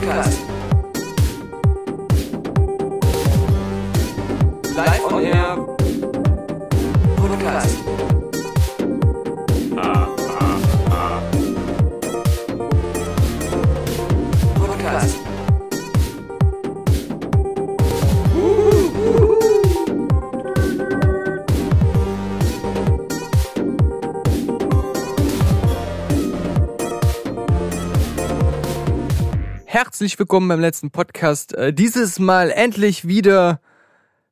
Podcast. Herzlich willkommen beim letzten Podcast. Äh, dieses Mal endlich wieder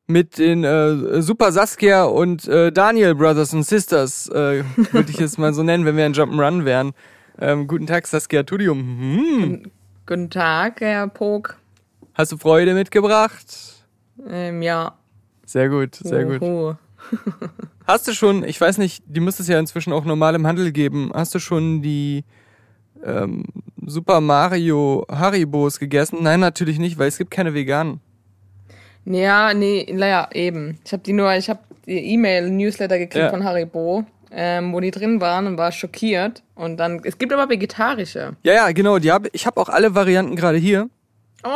mit den äh, Super Saskia und äh, Daniel Brothers and Sisters, äh, würde ich es mal so nennen, wenn wir ein Jump'n'Run wären. Ähm, guten Tag, Saskia Tudium. Hm. Guten Tag, Herr Pog. Hast du Freude mitgebracht? Ähm, ja. Sehr gut, sehr gut. Uhu. Hast du schon, ich weiß nicht, die müsste es ja inzwischen auch normal im Handel geben, hast du schon die ähm, Super Mario Haribos gegessen? Nein, natürlich nicht, weil es gibt keine veganen. Ja, nee, naja, eben. Ich habe die nur, ich habe die E-Mail-Newsletter gekriegt Ja. von Haribo, ähm, wo die drin waren und war schockiert. Und dann, es gibt aber vegetarische. Ja, ja, genau, die hab, ich habe auch alle Varianten gerade hier. Oh,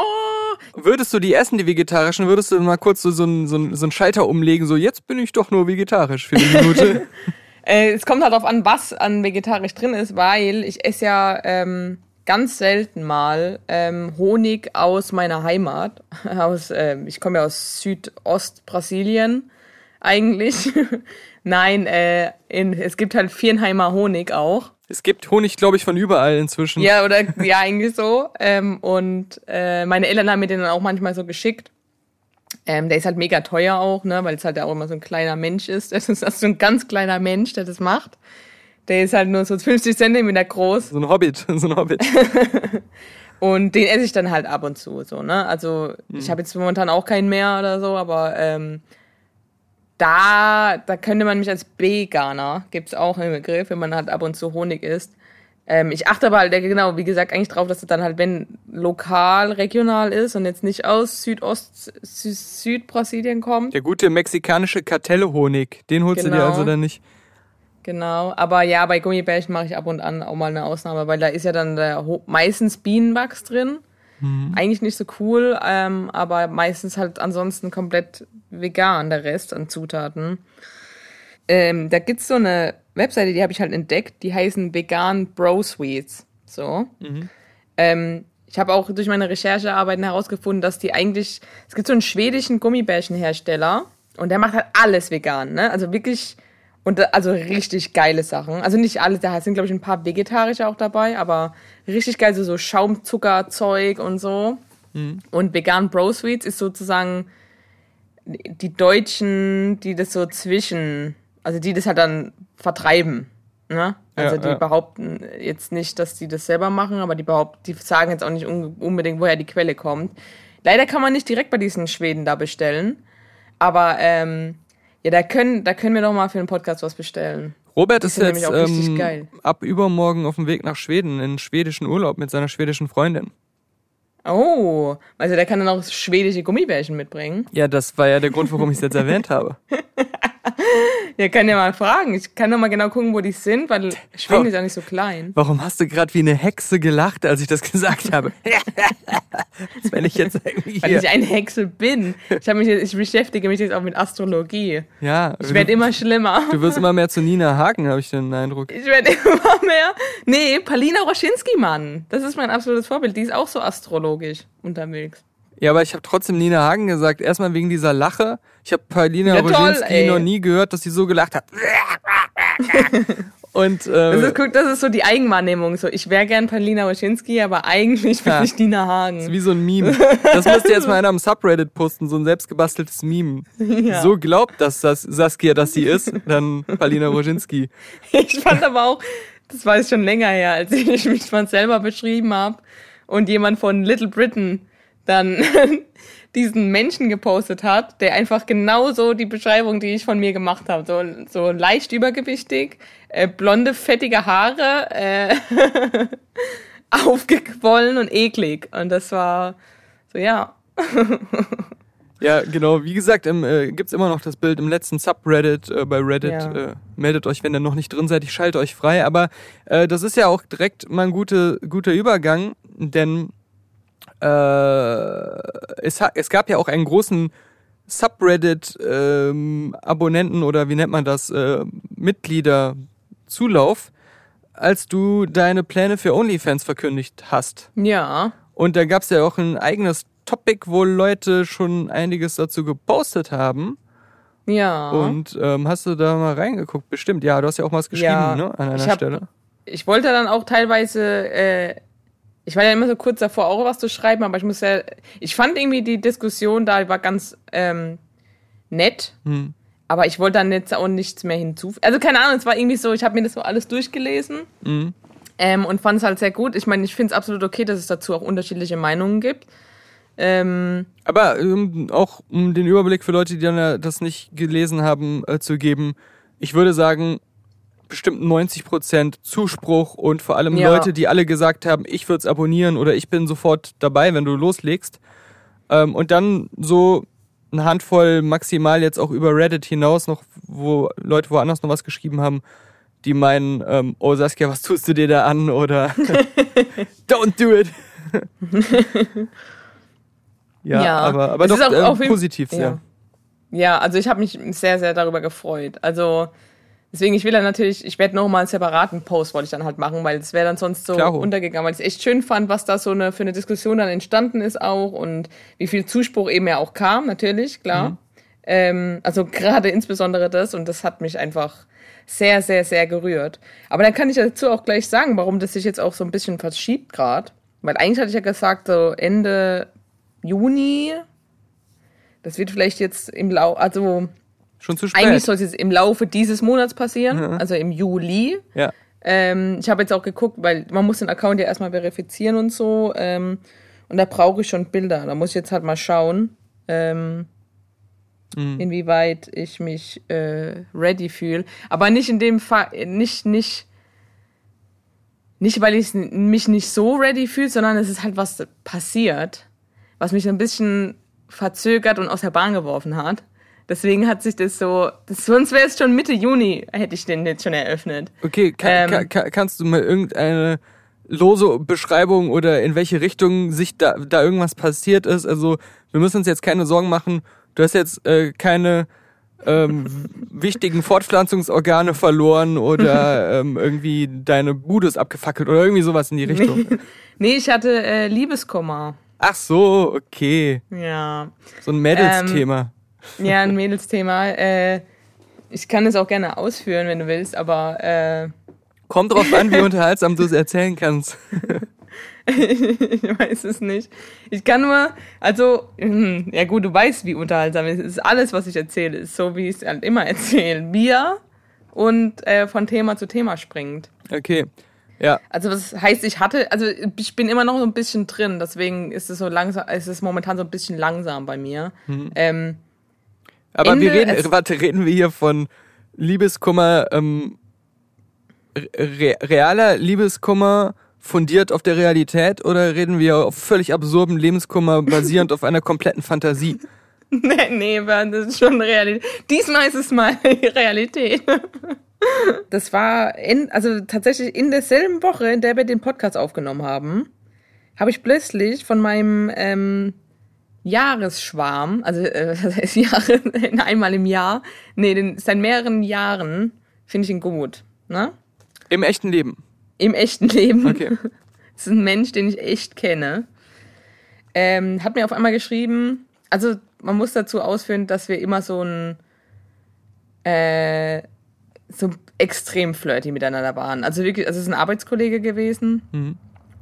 Würdest du die essen, die vegetarischen, würdest du mal kurz so, so, einen- so, einen- so einen Schalter umlegen, so jetzt bin ich doch nur vegetarisch für eine Minute. äh, es kommt halt darauf an, was an vegetarisch drin ist, weil ich esse ja ähm, ganz selten mal ähm, Honig aus meiner Heimat. Aus, ähm, ich komme ja aus Südost-Brasilien eigentlich. Nein, äh, in, es gibt halt Vierenheimer Honig auch. es gibt Honig, glaube ich, von überall inzwischen. Ja, oder ja, eigentlich so. Ähm, und äh, meine Eltern haben mir den dann auch manchmal so geschickt. Ähm, der ist halt mega teuer auch, ne, weil es halt auch immer so ein kleiner Mensch ist. Das ist also so ein ganz kleiner Mensch, der das macht. Der ist halt nur so 50 Zentimeter groß So ein Hobbit, so ein Hobbit. und den esse ich dann halt ab und zu, so, ne. Also ich habe jetzt momentan auch keinen mehr oder so, aber ähm, da, da könnte man mich als Veganer, gibt's auch einen Begriff, wenn man halt ab und zu Honig isst. Ähm, ich achte aber halt, genau, wie gesagt, eigentlich drauf, dass es dann halt, wenn lokal, regional ist und jetzt nicht aus Südost, Sü Südbrasilien kommt. Der gute mexikanische Kartelle-Honig, den holst du dir Genau. also dann nicht. Genau, aber ja, bei Gummibärchen mache ich ab und an auch mal eine Ausnahme, weil da ist ja dann der, meistens Bienenwachs drin. Eigentlich nicht so cool, ähm, aber meistens halt ansonsten komplett vegan, der Rest an Zutaten. Ähm, da gibt's so eine Webseite, die habe ich halt entdeckt, die heißen Vegan Bro Sweets. So. Ähm, ich habe auch durch meine Recherchearbeiten herausgefunden, dass die eigentlich, es gibt so einen schwedischen Gummibärchenhersteller und der macht halt alles vegan, ne? Also wirklich, und also richtig geile Sachen. Also nicht alles, da sind glaube ich ein paar vegetarische auch dabei, aber richtig geil, so, so Schaumzuckerzeug und so. Und Vegan Bro Sweets ist sozusagen die Deutschen, die das so zwischen, also die das halt dann vertreiben. Ne? Also Ja, die ja. behaupten jetzt nicht, dass die das selber machen, aber die behaupten, die sagen jetzt auch nicht un unbedingt, woher die Quelle kommt. Leider kann man nicht direkt bei diesen Schweden da bestellen. Aber ähm, ja, da können, da können wir doch mal für den Podcast was bestellen. Robert ist jetzt ähm, ab übermorgen auf dem Weg nach Schweden in schwedischen Urlaub mit seiner schwedischen Freundin. Oh, also der kann dann auch schwedische Gummibärchen mitbringen. Ja, das war ja der Grund, warum ich es jetzt erwähnt habe. Ja, kann ja mal fragen. Ich kann doch mal genau gucken, wo die sind, weil Schweden ist ja nicht so klein. Warum hast du gerade wie eine Hexe gelacht, als ich das gesagt habe? Als wenn ich jetzt irgendwie Weil ich eine Hexe bin. Ich, mich jetzt, ich beschäftige mich jetzt auch mit Astrologie. ja, Ich werde immer schlimmer. du wirst immer mehr zu Nina Hagen, habe ich den Eindruck. Ich werde immer mehr. Nee, Palina Roschinski, Mann. Das ist mein absolutes Vorbild. Die ist auch so astrologisch unterwegs. Ja, aber ich habe trotzdem Nina Hagen gesagt. Erstmal wegen dieser Lache. Ich habe Paulina Ja, Roginski noch nie gehört, dass sie so gelacht hat. Und Das äh, ist, guck, das ist so die Eigenwahrnehmung. So, ich wäre gern Palina Roschinski, aber eigentlich bin Ja. ich Nina Hagen. wie so ein Meme. Das müsste jetzt mal einer am Subreddit posten, so ein selbstgebasteltes Meme. So glaubt das Sas Saskia, dass sie ist, dann Paulina Roginski. Ich fand aber auch, das war jetzt schon länger her, als ich mich von selber beschrieben habe und jemand von Little Britain dann diesen Menschen gepostet hat, der einfach genauso die Beschreibung, die ich von mir gemacht habe, so, so leicht übergewichtig, äh, blonde, fettige Haare, äh, aufgequollen und eklig. Und das war so, ja. Ja, genau. Wie gesagt, im, äh, gibt's immer noch das Bild im letzten Subreddit äh, bei Reddit. Ja. Äh, meldet euch, wenn ihr noch nicht drin seid. Ich schalte euch frei. Aber äh, das ist ja auch direkt mal ein gute, guter Übergang, denn es, ha- es gab ja auch einen großen Subreddit-Abonnenten oder wie nennt man das, äh, Mitglieder-Zulauf, als du deine Pläne für OnlyFans verkündigt hast. Ja. Und da gab es ja auch ein eigenes Topic, wo Leute schon einiges dazu gepostet haben. Ja. Und ähm, hast du da mal reingeguckt? Bestimmt, ja, du hast ja auch mal was geschrieben, Ja, ne? An einer ich hab- Stelle. ich wollte dann auch teilweise, äh, ich war ja immer so kurz davor, auch was zu schreiben, aber ich muss ja, ich fand irgendwie die Diskussion da war ganz ähm, nett, Hm. aber ich wollte dann jetzt auch nichts mehr hinzufügen. Also keine Ahnung, es war irgendwie so, ich habe mir das so alles durchgelesen Mhm. ähm, und fand es halt sehr gut. Ich meine, ich finde es absolut okay, dass es dazu auch unterschiedliche Meinungen gibt. Ähm, Aber ähm, auch um den Überblick für Leute, die dann das nicht gelesen haben, äh, zu geben, ich würde sagen, bestimmt 90% Zuspruch und vor allem Ja. Leute, die alle gesagt haben, ich würde es abonnieren oder ich bin sofort dabei, wenn du loslegst. Ähm, und dann so eine Handvoll maximal jetzt auch über Reddit hinaus noch, wo Leute woanders noch was geschrieben haben, die meinen, ähm, oh Saskia, was tust du dir da an? Oder don't do it. ja, Ja. aber, aber Es doch ist auch äh, positiv sehr. Ja. Ja, also ich habe mich sehr, sehr darüber gefreut. Also deswegen, ich will dann natürlich, ich werde nochmal einen separaten Post, wollte ich dann halt machen, weil es wäre dann sonst so Klaro. untergegangen, weil ich es echt schön fand, was da so eine, für eine Diskussion dann entstanden ist auch und wie viel Zuspruch eben ja auch kam, natürlich, klar. Mhm. Ähm, also gerade insbesondere das und das hat mich einfach sehr, sehr, sehr gerührt. Aber dann kann ich dazu auch gleich sagen, warum das sich jetzt auch so ein bisschen verschiebt gerade. Weil eigentlich hatte ich ja gesagt, so Ende Juni, das wird vielleicht jetzt im Lau, also Schon zu spät. eigentlich soll es jetzt im Laufe dieses Monats passieren, also im Juli. ja. Ähm, ich habe jetzt auch geguckt, weil man muss den Account ja erstmal verifizieren und so. Ähm, und da brauche ich schon Bilder. Da muss ich jetzt halt mal schauen, ähm, inwieweit ich mich äh, ready fühle. Aber nicht in dem Fall, nicht, nicht, nicht, weil ich mich nicht so ready fühle, sondern es ist halt was passiert, was mich ein bisschen verzögert und aus der Bahn geworfen hat. Deswegen hat sich das so, das, sonst wäre es schon Mitte Juni, hätte ich den jetzt schon eröffnet. Okay, kann, Ähm, kann, kann, kannst du mal irgendeine lose Beschreibung oder in welche Richtung sich da, da irgendwas passiert ist? Also wir müssen uns jetzt keine Sorgen machen. Du hast jetzt äh, keine ähm, wichtigen Fortpflanzungsorgane verloren oder ähm, irgendwie deine Bude ist abgefackelt oder irgendwie sowas in die Richtung. Nee, ich hatte äh, Liebeskummer. Ach so, okay. Ja. So ein Mädelsthema. Ja, ein Mädelsthema. Äh, ich kann es auch gerne ausführen, wenn du willst, aber äh, Kommt drauf an, wie unterhaltsam du es erzählen kannst. ich weiß es nicht. Ich kann nur, also, hm, ja gut, du weißt, wie unterhaltsam es ist. Es ist alles, was ich erzähle, ist so, wie ich es halt immer erzähle. Bier und äh, von Thema zu Thema springt. Okay. Ja. Also das heißt, ich hatte, also ich bin immer noch so ein bisschen drin, deswegen ist es so langsam, ist es momentan so ein bisschen langsam bei mir. Ähm, Aber Ende, wir reden, warte, reden wir hier von Liebeskummer, ähm, re realer Liebeskummer fundiert auf der Realität oder reden wir auf völlig absurden Lebenskummer basierend auf einer kompletten Fantasie? nee, nee, das ist schon Realität. Diesmal ist es mal Realität. Das war in, also tatsächlich in derselben Woche, in der wir den Podcast aufgenommen haben, habe ich plötzlich von meinem ähm, Jahresschwarm, also äh, das heißt Jahre, einmal im Jahr, nee, den, seit mehreren Jahren finde ich ihn gut, ne? Im echten Leben. Im echten Leben. Okay. Das ist ein Mensch, den ich echt kenne. Ähm, hat mir auf einmal geschrieben, also man muss dazu ausführen, dass wir immer so ein äh, so extrem flirty miteinander waren. Also wirklich, also es ist ein Arbeitskollege gewesen.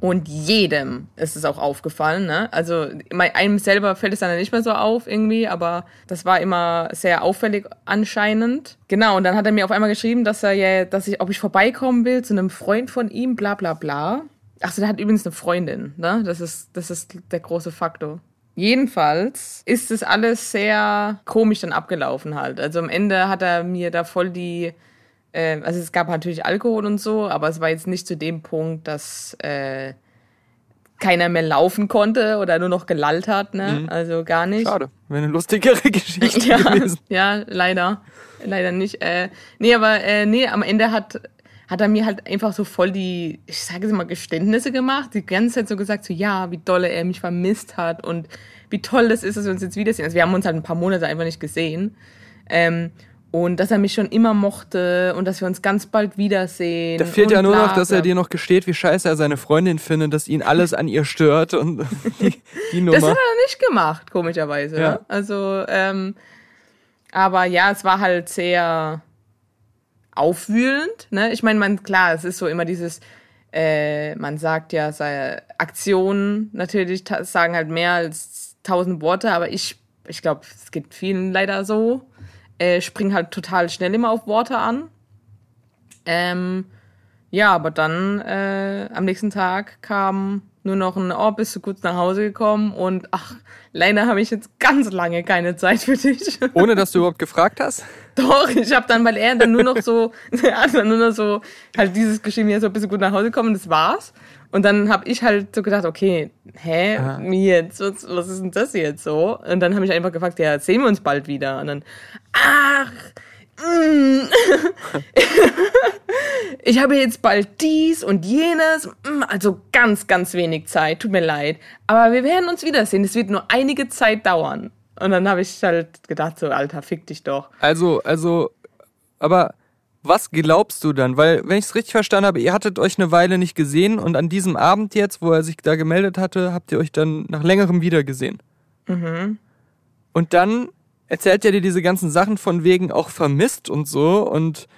Und jedem ist es auch aufgefallen, ne? Also einem selber fällt es dann nicht mehr so auf irgendwie, aber das war immer sehr auffällig anscheinend. Genau, und dann hat er mir auf einmal geschrieben, dass er ja, dass ich, ob ich vorbeikommen will zu einem Freund von ihm, bla bla bla. Achso, der hat übrigens eine Freundin, ne? Das ist, das ist der große Faktor. Jedenfalls ist es alles sehr komisch dann abgelaufen halt. Also am Ende hat er mir da voll die, äh, also es gab natürlich Alkohol und so, aber es war jetzt nicht zu dem Punkt, dass äh, keiner mehr laufen konnte oder nur noch gelallt hat, ne? Also gar nicht. Schade. Wäre eine lustigere Geschichte Ja, gewesen. ja, leider. Leider nicht. Äh, nee, aber äh, nee, am Ende hat, hat er mir halt einfach so voll die, ich sage es mal, Geständnisse gemacht. Die ganze Zeit so gesagt, so ja, wie dolle er mich vermisst hat und wie toll das ist, dass wir uns jetzt wiedersehen. Also wir haben uns halt ein paar Monate einfach nicht gesehen. Ähm, und dass er mich schon immer mochte und dass wir uns ganz bald wiedersehen. Da fehlt ja nur bla, noch, dass er dir noch gesteht, wie scheiße er seine Freundin findet, dass ihn alles an ihr stört und die, die Nummer. Das hat er nicht gemacht, komischerweise. Ja. Also, ähm, aber ja, es war halt sehr aufwühlend. Ne? Ich meine, man, klar, es ist so immer dieses, äh, man sagt ja, seine Aktionen natürlich sagen halt mehr als tausend Worte, aber ich, ich glaube, es geht vielen leider so. Äh, springen halt total schnell immer auf Worte an. Ähm, ja, aber dann äh, am nächsten Tag kam nur noch ein, oh, bist du gut nach Hause gekommen und ach, leider habe ich jetzt ganz lange keine Zeit für dich. Ohne dass du überhaupt gefragt hast? Doch, ich habe dann, weil er dann nur noch so, er hat dann nur noch so, halt dieses geschrieben, ja, so bist du gut nach Hause gekommen, das war's. Und dann habe ich halt so gedacht, okay, hä, Aha. jetzt, was, was ist denn das jetzt so? Und dann habe ich einfach gefragt, ja, sehen wir uns bald wieder? Und dann, ach, mm, ich habe jetzt bald dies und jenes, mm, also ganz, ganz wenig Zeit, tut mir leid. Aber wir werden uns wiedersehen, es wird nur einige Zeit dauern. Und dann habe ich halt gedacht, so, Alter, fick dich doch. Also, also, aber was glaubst du dann? Weil, wenn ich es richtig verstanden habe, ihr hattet euch eine Weile nicht gesehen und an diesem Abend jetzt, wo er sich da gemeldet hatte, habt ihr euch dann nach längerem wiedergesehen. Mhm. Und dann erzählt er dir diese ganzen Sachen von wegen auch vermisst und so und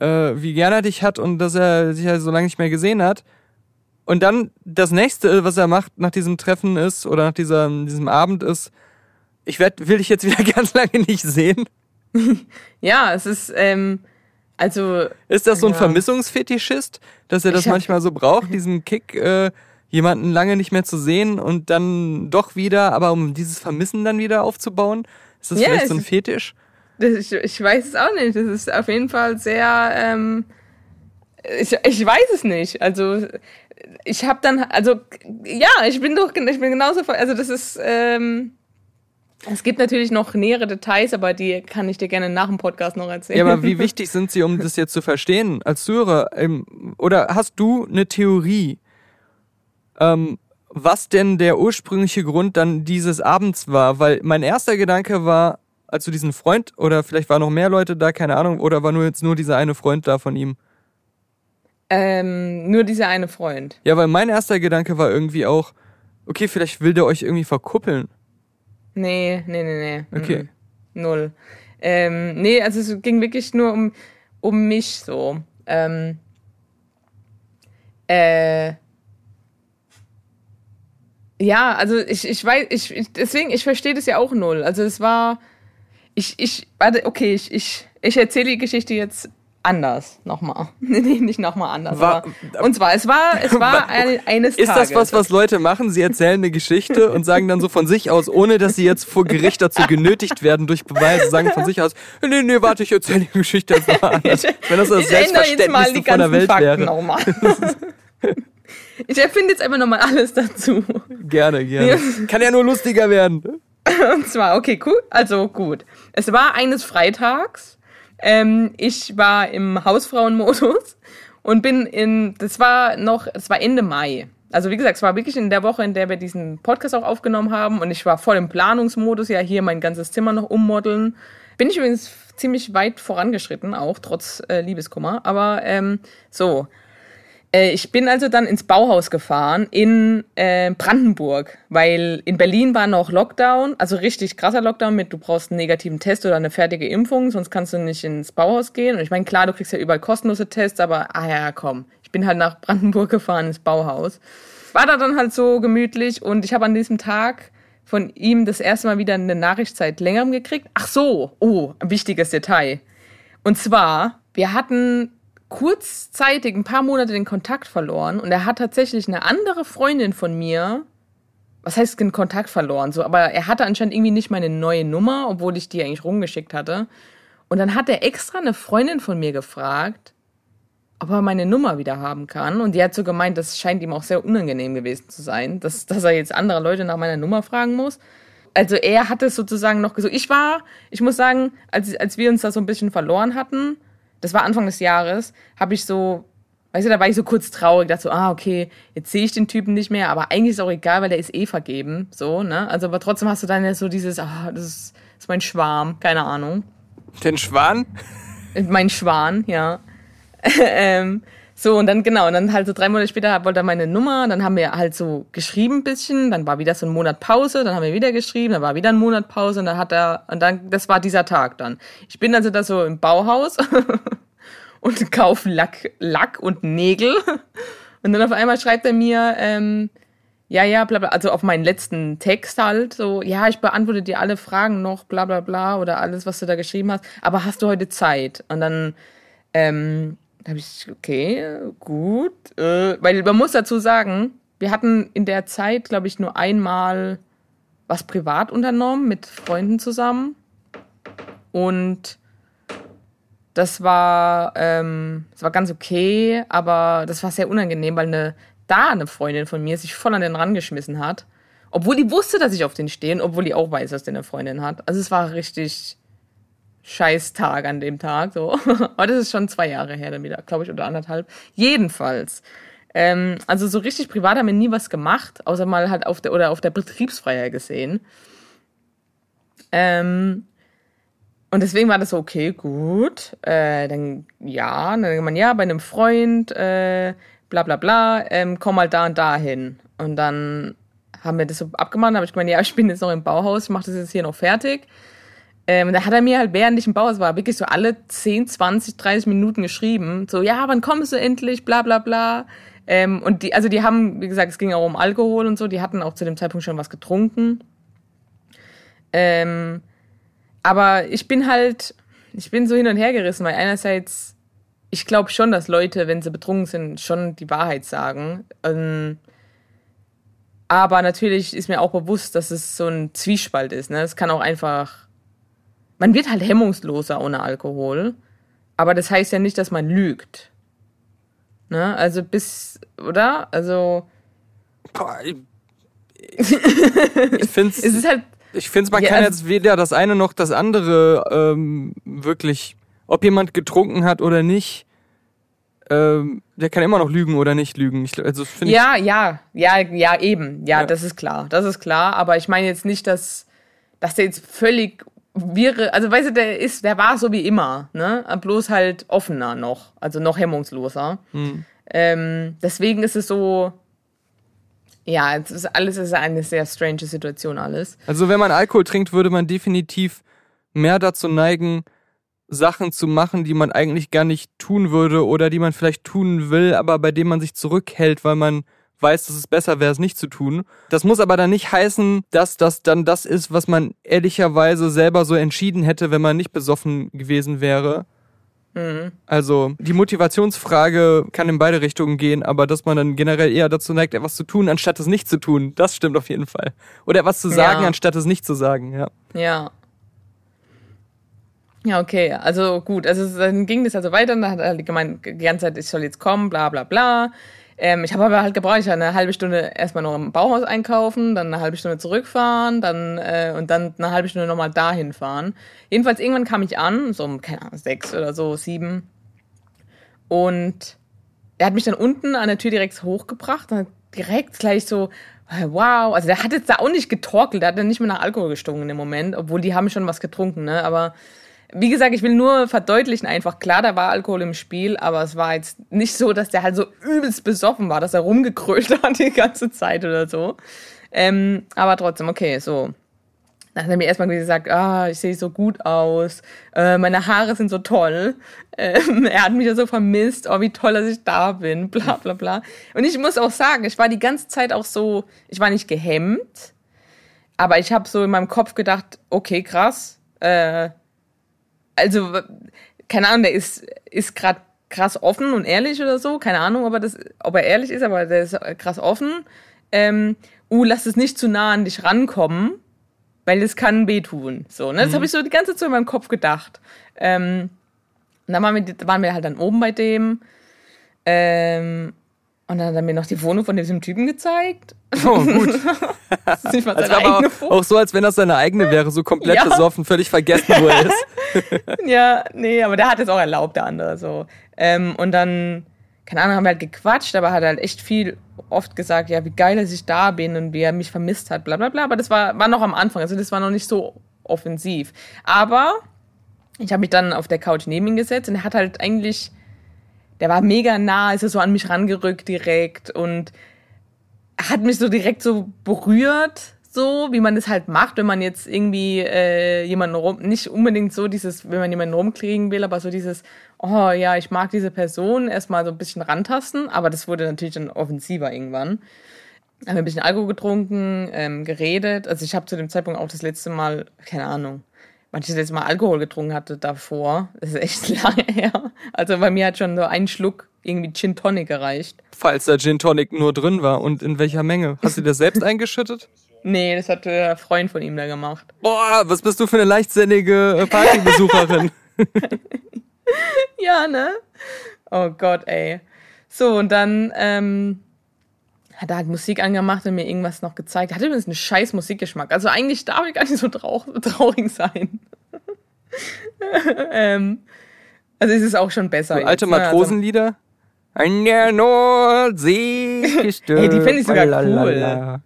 äh, wie gern er dich hat und dass er sich ja so lange nicht mehr gesehen hat. Und dann das nächste, was er macht nach diesem Treffen ist oder nach dieser, diesem Abend ist, ich werd, will dich jetzt wieder ganz lange nicht sehen. Ja, es ist, ähm, also, Ist das so ein Ja. Vermissungsfetischist, dass er das hab- manchmal so braucht, diesen Kick, äh, jemanden lange nicht mehr zu sehen und dann doch wieder, aber um dieses Vermissen dann wieder aufzubauen? Ist das Ja, vielleicht so ein ist- Fetisch? das, ich, ich weiß es auch nicht. Das ist auf jeden Fall sehr, ähm, ich, ich weiß es nicht. Also, ich habe dann, also, ja, ich bin doch, ich bin genauso, also das ist, ähm, es gibt natürlich noch nähere Details, aber die kann ich dir gerne nach dem Podcast noch erzählen. Ja, aber wie wichtig sind sie, um das jetzt zu verstehen als Zuhörer? Ähm, Oder hast du eine Theorie, ähm, was denn der ursprüngliche Grund dann dieses Abends war? Weil mein erster Gedanke war, als du diesen Freund, oder vielleicht waren noch mehr Leute da, keine Ahnung, oder war nur jetzt nur dieser eine Freund da von ihm? ähm, nur dieser eine Freund. Ja, weil mein erster Gedanke war irgendwie auch, okay, vielleicht will der euch irgendwie verkuppeln. Nee, nee, nee, nee. Okay. Mhm. Null. Ähm, nee, also es ging wirklich nur um, um mich so. Ähm, äh, ja, also ich, ich weiß, ich, ich deswegen, ich verstehe das ja auch null. Also es war, ich, ich, warte, okay, ich, ich, ich erzähle die Geschichte jetzt anders nochmal. nee, nee, nicht nochmal anders. War- aber, und zwar, es war, es war ein, eines Ist Tages. das was, was Leute machen? Sie erzählen eine Geschichte und sagen dann so von sich aus, ohne dass sie jetzt vor Gericht dazu genötigt werden durch Beweise, sagen von sich aus, nee, nee, warte, ich erzähle die Geschichte mal anders. Wenn das das ich ändere jetzt mal die Selbstverständlichste von der ganzen Welt Fakten wäre. nochmal. ich erfinde jetzt einfach nochmal alles dazu. Gerne, gerne. Kann ja nur lustiger werden. Und zwar, okay, cool. Also gut. Es war eines Freitags. Ähm, ich war im Hausfrauenmodus und bin in, das war noch, es war Ende Mai. Also wie gesagt, es war wirklich in der Woche, in der wir diesen Podcast auch aufgenommen haben und ich war voll im Planungsmodus, ja hier mein ganzes Zimmer noch ummodeln. Bin ich übrigens ziemlich weit vorangeschritten, auch trotz äh, Liebeskummer. Aber ähm, so, ich bin also dann ins Bauhaus gefahren in äh, Brandenburg, weil in Berlin war noch Lockdown, also richtig krasser Lockdown mit, du brauchst einen negativen Test oder eine fertige Impfung, sonst kannst du nicht ins Bauhaus gehen. Und ich meine, klar, du kriegst ja überall kostenlose Tests, aber ah ja, komm, ich bin halt nach Brandenburg gefahren ins Bauhaus. War da dann halt so gemütlich und ich habe an diesem Tag von ihm das erste Mal wieder eine Nachricht seit längerem gekriegt. Ach so, oh, ein wichtiges Detail. Und zwar, wir hatten kurzzeitig ein paar Monate den Kontakt verloren und er hat tatsächlich eine andere Freundin von mir, was heißt den Kontakt verloren, so, aber er hatte anscheinend irgendwie nicht meine neue Nummer, obwohl ich die eigentlich rumgeschickt hatte. Und dann hat er extra eine Freundin von mir gefragt, ob er meine Nummer wieder haben kann. Und die hat so gemeint, das scheint ihm auch sehr unangenehm gewesen zu sein, dass, dass er jetzt andere Leute nach meiner Nummer fragen muss. Also er hat es sozusagen noch gesagt. Ich war, ich muss sagen, als, als wir uns da so ein bisschen verloren hatten, das war Anfang des Jahres, habe ich so weißt du, da war ich so kurz traurig, dachte so, ah, okay, jetzt sehe ich den Typen nicht mehr, aber eigentlich ist auch egal, weil der ist eh vergeben, so, ne? Also, aber trotzdem hast du dann ja so dieses, ah, das ist, das ist mein Schwarm, keine Ahnung. Den Schwan? Mein Schwan, ja. ähm, so, und dann, genau, und dann halt so drei Monate später wollte er meine Nummer, dann haben wir halt so geschrieben ein bisschen, dann war wieder so ein Monat Pause, dann haben wir wieder geschrieben, dann war wieder ein Monat Pause und dann hat er, und dann, das war dieser Tag dann. Ich bin also da so im Bauhaus und kaufe Lack, Lack und Nägel und dann auf einmal schreibt er mir, ähm, ja, ja, bla bla, also auf meinen letzten Text halt, so, ja, ich beantworte dir alle Fragen noch, bla bla bla, oder alles, was du da geschrieben hast, aber hast du heute Zeit? Und dann, ähm, da habe ich, okay, gut. Äh, weil man muss dazu sagen, wir hatten in der Zeit, glaube ich, nur einmal was privat unternommen mit Freunden zusammen. Und das war, ähm, das war ganz okay, aber das war sehr unangenehm, weil eine, da eine Freundin von mir sich voll an den rangeschmissen hat. Obwohl die wusste, dass ich auf den stehe, und obwohl die auch weiß, dass der eine Freundin hat. Also es war richtig, Scheißtag an dem Tag. So. Aber das ist schon zwei Jahre her dann wieder, glaube ich, oder anderthalb. Jedenfalls. Ähm, also so richtig privat haben wir nie was gemacht, außer mal halt auf der oder auf der Betriebsfreiheit gesehen. Ähm, und deswegen war das so, okay, gut. Äh, dann ja, dann denkt man, ja, bei einem Freund, äh, bla bla bla, ähm, komm mal da und da hin. Und dann haben wir das so abgemacht, habe ich gemeint, ja, ich bin jetzt noch im Bauhaus, ich mache das jetzt hier noch fertig. Ähm, da hat er mir halt, während ich im Bauhaus war, wirklich so alle 10, 20, 30 Minuten geschrieben. So, ja, wann kommst du endlich? Bla bla bla. Ähm, und die, also die haben, wie gesagt, es ging auch um Alkohol und so, die hatten auch zu dem Zeitpunkt schon was getrunken. Ähm, aber ich bin halt, ich bin so hin und her gerissen, weil einerseits, ich glaube schon, dass Leute, wenn sie betrunken sind, schon die Wahrheit sagen. Ähm, aber natürlich ist mir auch bewusst, dass es so ein Zwiespalt ist. Ne? Es kann auch einfach man wird halt hemmungsloser ohne Alkohol. Aber das heißt ja nicht, dass man lügt. Ne? Also bis, oder? Also. Boah, ich ich finde es ist halt. Ich finde man Ja, kann also- jetzt weder das eine noch das andere ähm, wirklich, ob jemand getrunken hat oder nicht, ähm, der kann immer noch lügen oder nicht lügen. Ich, also Ja, ja, ja, ja, eben. Ja, Ja. das ist klar. Das ist klar. Aber ich meine jetzt nicht, dass, dass der jetzt völlig wäre, also weißt du, der ist, der war so wie immer, ne? Bloß halt offener noch, also noch hemmungsloser. Hm. Ähm, deswegen ist es so, ja, es ist alles ist eine sehr strange Situation alles. Also wenn man Alkohol trinkt, würde man definitiv mehr dazu neigen, Sachen zu machen, die man eigentlich gar nicht tun würde oder die man vielleicht tun will, aber bei denen man sich zurückhält, weil man weiß, dass es besser wäre, es nicht zu tun. Das muss aber dann nicht heißen, dass das dann das ist, was man ehrlicherweise selber so entschieden hätte, wenn man nicht besoffen gewesen wäre. Also die Motivationsfrage kann in beide Richtungen gehen, aber dass man dann generell eher dazu neigt, etwas zu tun, anstatt es nicht zu tun, das stimmt auf jeden Fall. Oder etwas zu sagen, Ja. anstatt es nicht zu sagen, ja. Ja. Ja, okay. Also gut. Also dann ging das also weiter und dann hat er gemeint, die ganze Zeit, ich soll jetzt kommen, bla bla bla. Ähm, ich habe aber halt gebraucht, ich eine halbe Stunde erstmal noch im Bauhaus einkaufen, dann eine halbe Stunde zurückfahren, dann äh, und dann eine halbe Stunde nochmal dahin fahren. Jedenfalls irgendwann kam ich an, so um, keine Ahnung, sechs oder so, sieben. Und er hat mich dann unten an der Tür direkt hochgebracht und direkt gleich so, äh, wow, also der hat jetzt da auch nicht getorkelt, der hat dann nicht mehr nach Alkohol gestunken im Moment, obwohl die haben schon was getrunken, ne, aber wie gesagt, ich will nur verdeutlichen einfach, klar, da war Alkohol im Spiel, aber es war jetzt nicht so, dass der halt so übelst besoffen war, dass er rumgekrölt hat die ganze Zeit oder so. Ähm, aber trotzdem, okay, so. Dann hat er mir erstmal gesagt, ah, ich sehe so gut aus, äh, meine Haare sind so toll, ähm, er hat mich ja so vermisst, oh, wie toll, dass ich da bin, bla bla bla. Und ich muss auch sagen, ich war die ganze Zeit auch so, ich war nicht gehemmt, aber ich habe so in meinem Kopf gedacht, okay, krass, äh, also, keine Ahnung, der ist, ist gerade krass offen und ehrlich oder so, keine Ahnung, ob er, das, ob er ehrlich ist, aber der ist krass offen. Ähm, uh, lass es nicht zu nah an dich rankommen, weil es kann wehtun. So, ne? Das habe ich so die ganze Zeit in meinem Kopf gedacht. Ähm, und dann waren wir, waren wir halt dann oben bei dem. Ähm, und dann hat er mir noch die Wohnung von diesem Typen gezeigt. Oh, gut. Das ist nicht mal seine eigene auch, auch so, als wenn das seine eigene wäre, so komplett Ja. besoffen, völlig vergessen, wo er ist. Ja, nee, aber der hat es auch erlaubt, der andere so. Ähm, und dann, keine Ahnung, haben wir halt gequatscht, aber hat halt echt viel oft gesagt, ja, wie geil, dass ich da bin und wie er mich vermisst hat, bla bla bla. Aber das war, war noch am Anfang, also das war noch nicht so offensiv. Aber ich habe mich dann auf der Couch neben ihn gesetzt und er hat halt eigentlich, der war mega nah, ist er so an mich rangerückt direkt und hat mich so direkt so berührt, so wie man das halt macht, wenn man jetzt irgendwie äh, jemanden rum, nicht unbedingt so dieses, wenn man jemanden rumkriegen will, aber so dieses, oh ja, ich mag diese Person, erstmal so ein bisschen rantasten, aber das wurde natürlich dann offensiver irgendwann. Haben wir ein bisschen Alkohol getrunken, ähm, geredet. Also ich habe zu dem Zeitpunkt auch das letzte Mal, keine Ahnung, das letzte Mal Alkohol getrunken hatte davor. Das ist echt lange her. Also bei mir hat schon so ein Schluck irgendwie Gin Tonic gereicht. Falls da Gin Tonic nur drin war und in welcher Menge? Hast du das selbst eingeschüttet? Nee, das hat der Freund von ihm da gemacht. Boah, was bist du für eine leichtsinnige äh, Partybesucherin? Ja, ne? Oh Gott, ey. So, und dann ähm, hat er halt Musik angemacht und mir irgendwas noch gezeigt. Er hatte übrigens einen scheiß Musikgeschmack. Also eigentlich darf ich gar nicht so trauch traurig sein. ähm, also es ist auch schon besser. So jetzt, alte ne? Also- Matrosenlieder? An der Nordsee gestört. Ey, die find ich sogar Lalalala.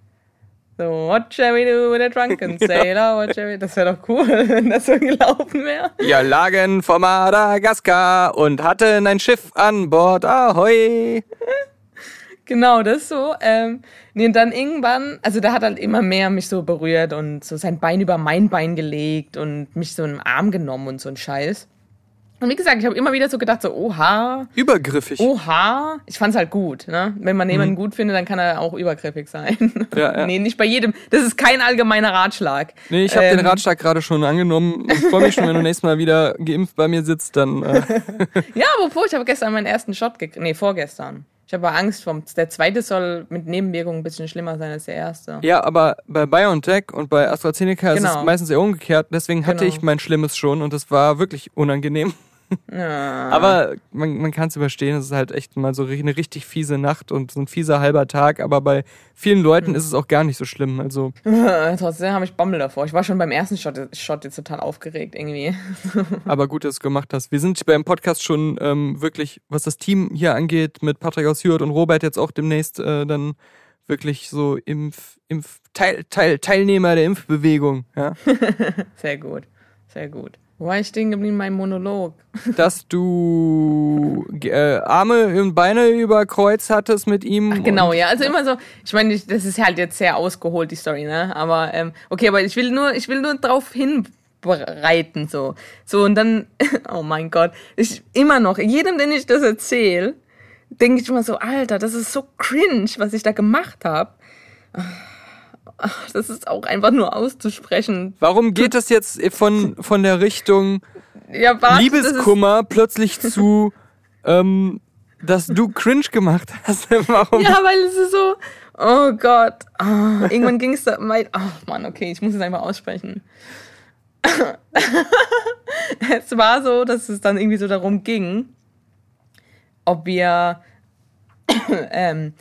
So, what shall we do with a drunken sailor? What shall we... Das wäre doch cool, wenn das so gelaufen wäre. Wir lagen vor Madagaskar und hatten ein Schiff an Bord. Ahoi! Genau, das so. Ähm, nee, und dann irgendwann, also da hat halt immer mehr mich so berührt und so sein Bein über mein Bein gelegt und mich so im Arm genommen und so ein Scheiß. Und wie gesagt, ich habe immer wieder so gedacht, so, oha, Übergriffig. oha. Ich fand's halt gut, ne? Wenn man jemanden gut findet, dann kann er auch übergriffig sein. Mhm. Ja, ja. Nee, nicht bei jedem. Das ist kein allgemeiner Ratschlag. Nee, ich habe Ähm, den Ratschlag gerade schon angenommen. Ich freue mich schon, wenn du nächstes Mal wieder geimpft bei mir sitzt, dann äh, Ja, wovor ich habe gestern meinen ersten Shot gekriegt. Nee, vorgestern. Ich habe Angst vom. Der zweite soll mit Nebenwirkungen ein bisschen schlimmer sein als der erste. Ja, aber bei BioNTech und bei AstraZeneca ist Genau. es meistens eher umgekehrt. Deswegen hatte Genau. ich mein Schlimmes schon und das war wirklich unangenehm. Ja. Aber man, man kann es überstehen. Es ist halt echt mal so eine richtig fiese Nacht und so ein fieser halber Tag. Aber bei vielen Leuten ist es auch gar nicht so schlimm. Also Trotzdem habe ich Bommel davor. Ich war schon beim ersten Shot, Shot jetzt total aufgeregt irgendwie. Aber gut, dass du es gemacht hast. Wir sind beim Podcast schon ähm, wirklich, was das Team hier angeht, mit Patrick aus Hürth und Robert jetzt auch demnächst äh, dann wirklich so Impf, Impf Teil, Teil, Teilnehmer der Impfbewegung. Ja? Sehr gut. Sehr gut. Wo war ich stehen geblieben in meinem Monolog? Dass du äh, Arme und Beine über Kreuz hattest mit ihm. Ach, genau, ja. Also immer so, ich meine, das ist halt jetzt sehr ausgeholt, die Story, ne? Aber, ähm, okay, aber ich will nur, ich will nur drauf hinbereiten, so. So, und dann, oh mein Gott, ich immer noch, jedem, den ich das erzähle, denke ich immer so, Alter, das ist so cringe, was ich da gemacht habe. Das ist auch einfach nur auszusprechen. Warum geht das jetzt von, von der Richtung Ja, warte, Liebeskummer plötzlich zu, ähm, dass du cringe gemacht hast? Warum? Ja, weil es ist so, oh Gott. Ah, irgendwann ging es da, mein, oh Mann, okay, ich muss es einfach aussprechen. es war so, dass es dann irgendwie so darum ging, ob wir ähm,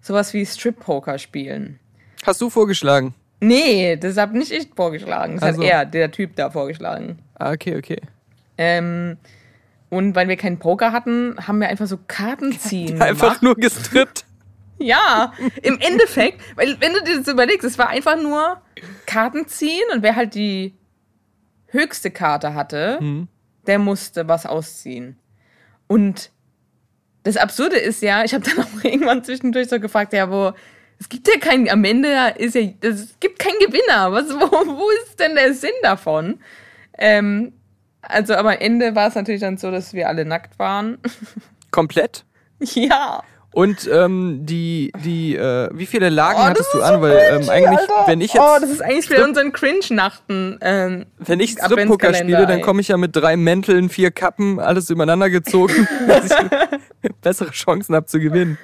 sowas wie Strip-Poker spielen. Hast du vorgeschlagen? Nee, das hab nicht ich vorgeschlagen. Das Also. hat er, der Typ, da vorgeschlagen. Ah, okay, okay. Ähm, und weil wir keinen Poker hatten, haben wir einfach so Karten ziehen. Einfach gemacht. nur gestrippt. Ja, im Endeffekt, weil wenn du dir das überlegst, es war einfach nur Karten ziehen und wer halt die höchste Karte hatte, der musste was ausziehen. Und das Absurde ist ja, ich habe dann auch irgendwann zwischendurch so gefragt, ja, wo es gibt ja keinen, am Ende ist ja, es gibt keinen Gewinner. Was, wo, wo ist denn der Sinn davon? Ähm, also, aber am Ende war es natürlich dann so, dass wir alle nackt waren. Komplett. ja. Und ähm, die, die, äh, wie viele Lagen Oh, hattest du ist an? so Weil ähm, eigentlich, Alter. wenn ich jetzt, Oh, das ist eigentlich für unseren Cringe-Nachten. Ähm, wenn ich Strip-Poker spiele, dann komme ich ja mit drei Mänteln, vier Kappen, alles übereinander gezogen, dass ich bessere Chancen habe zu gewinnen.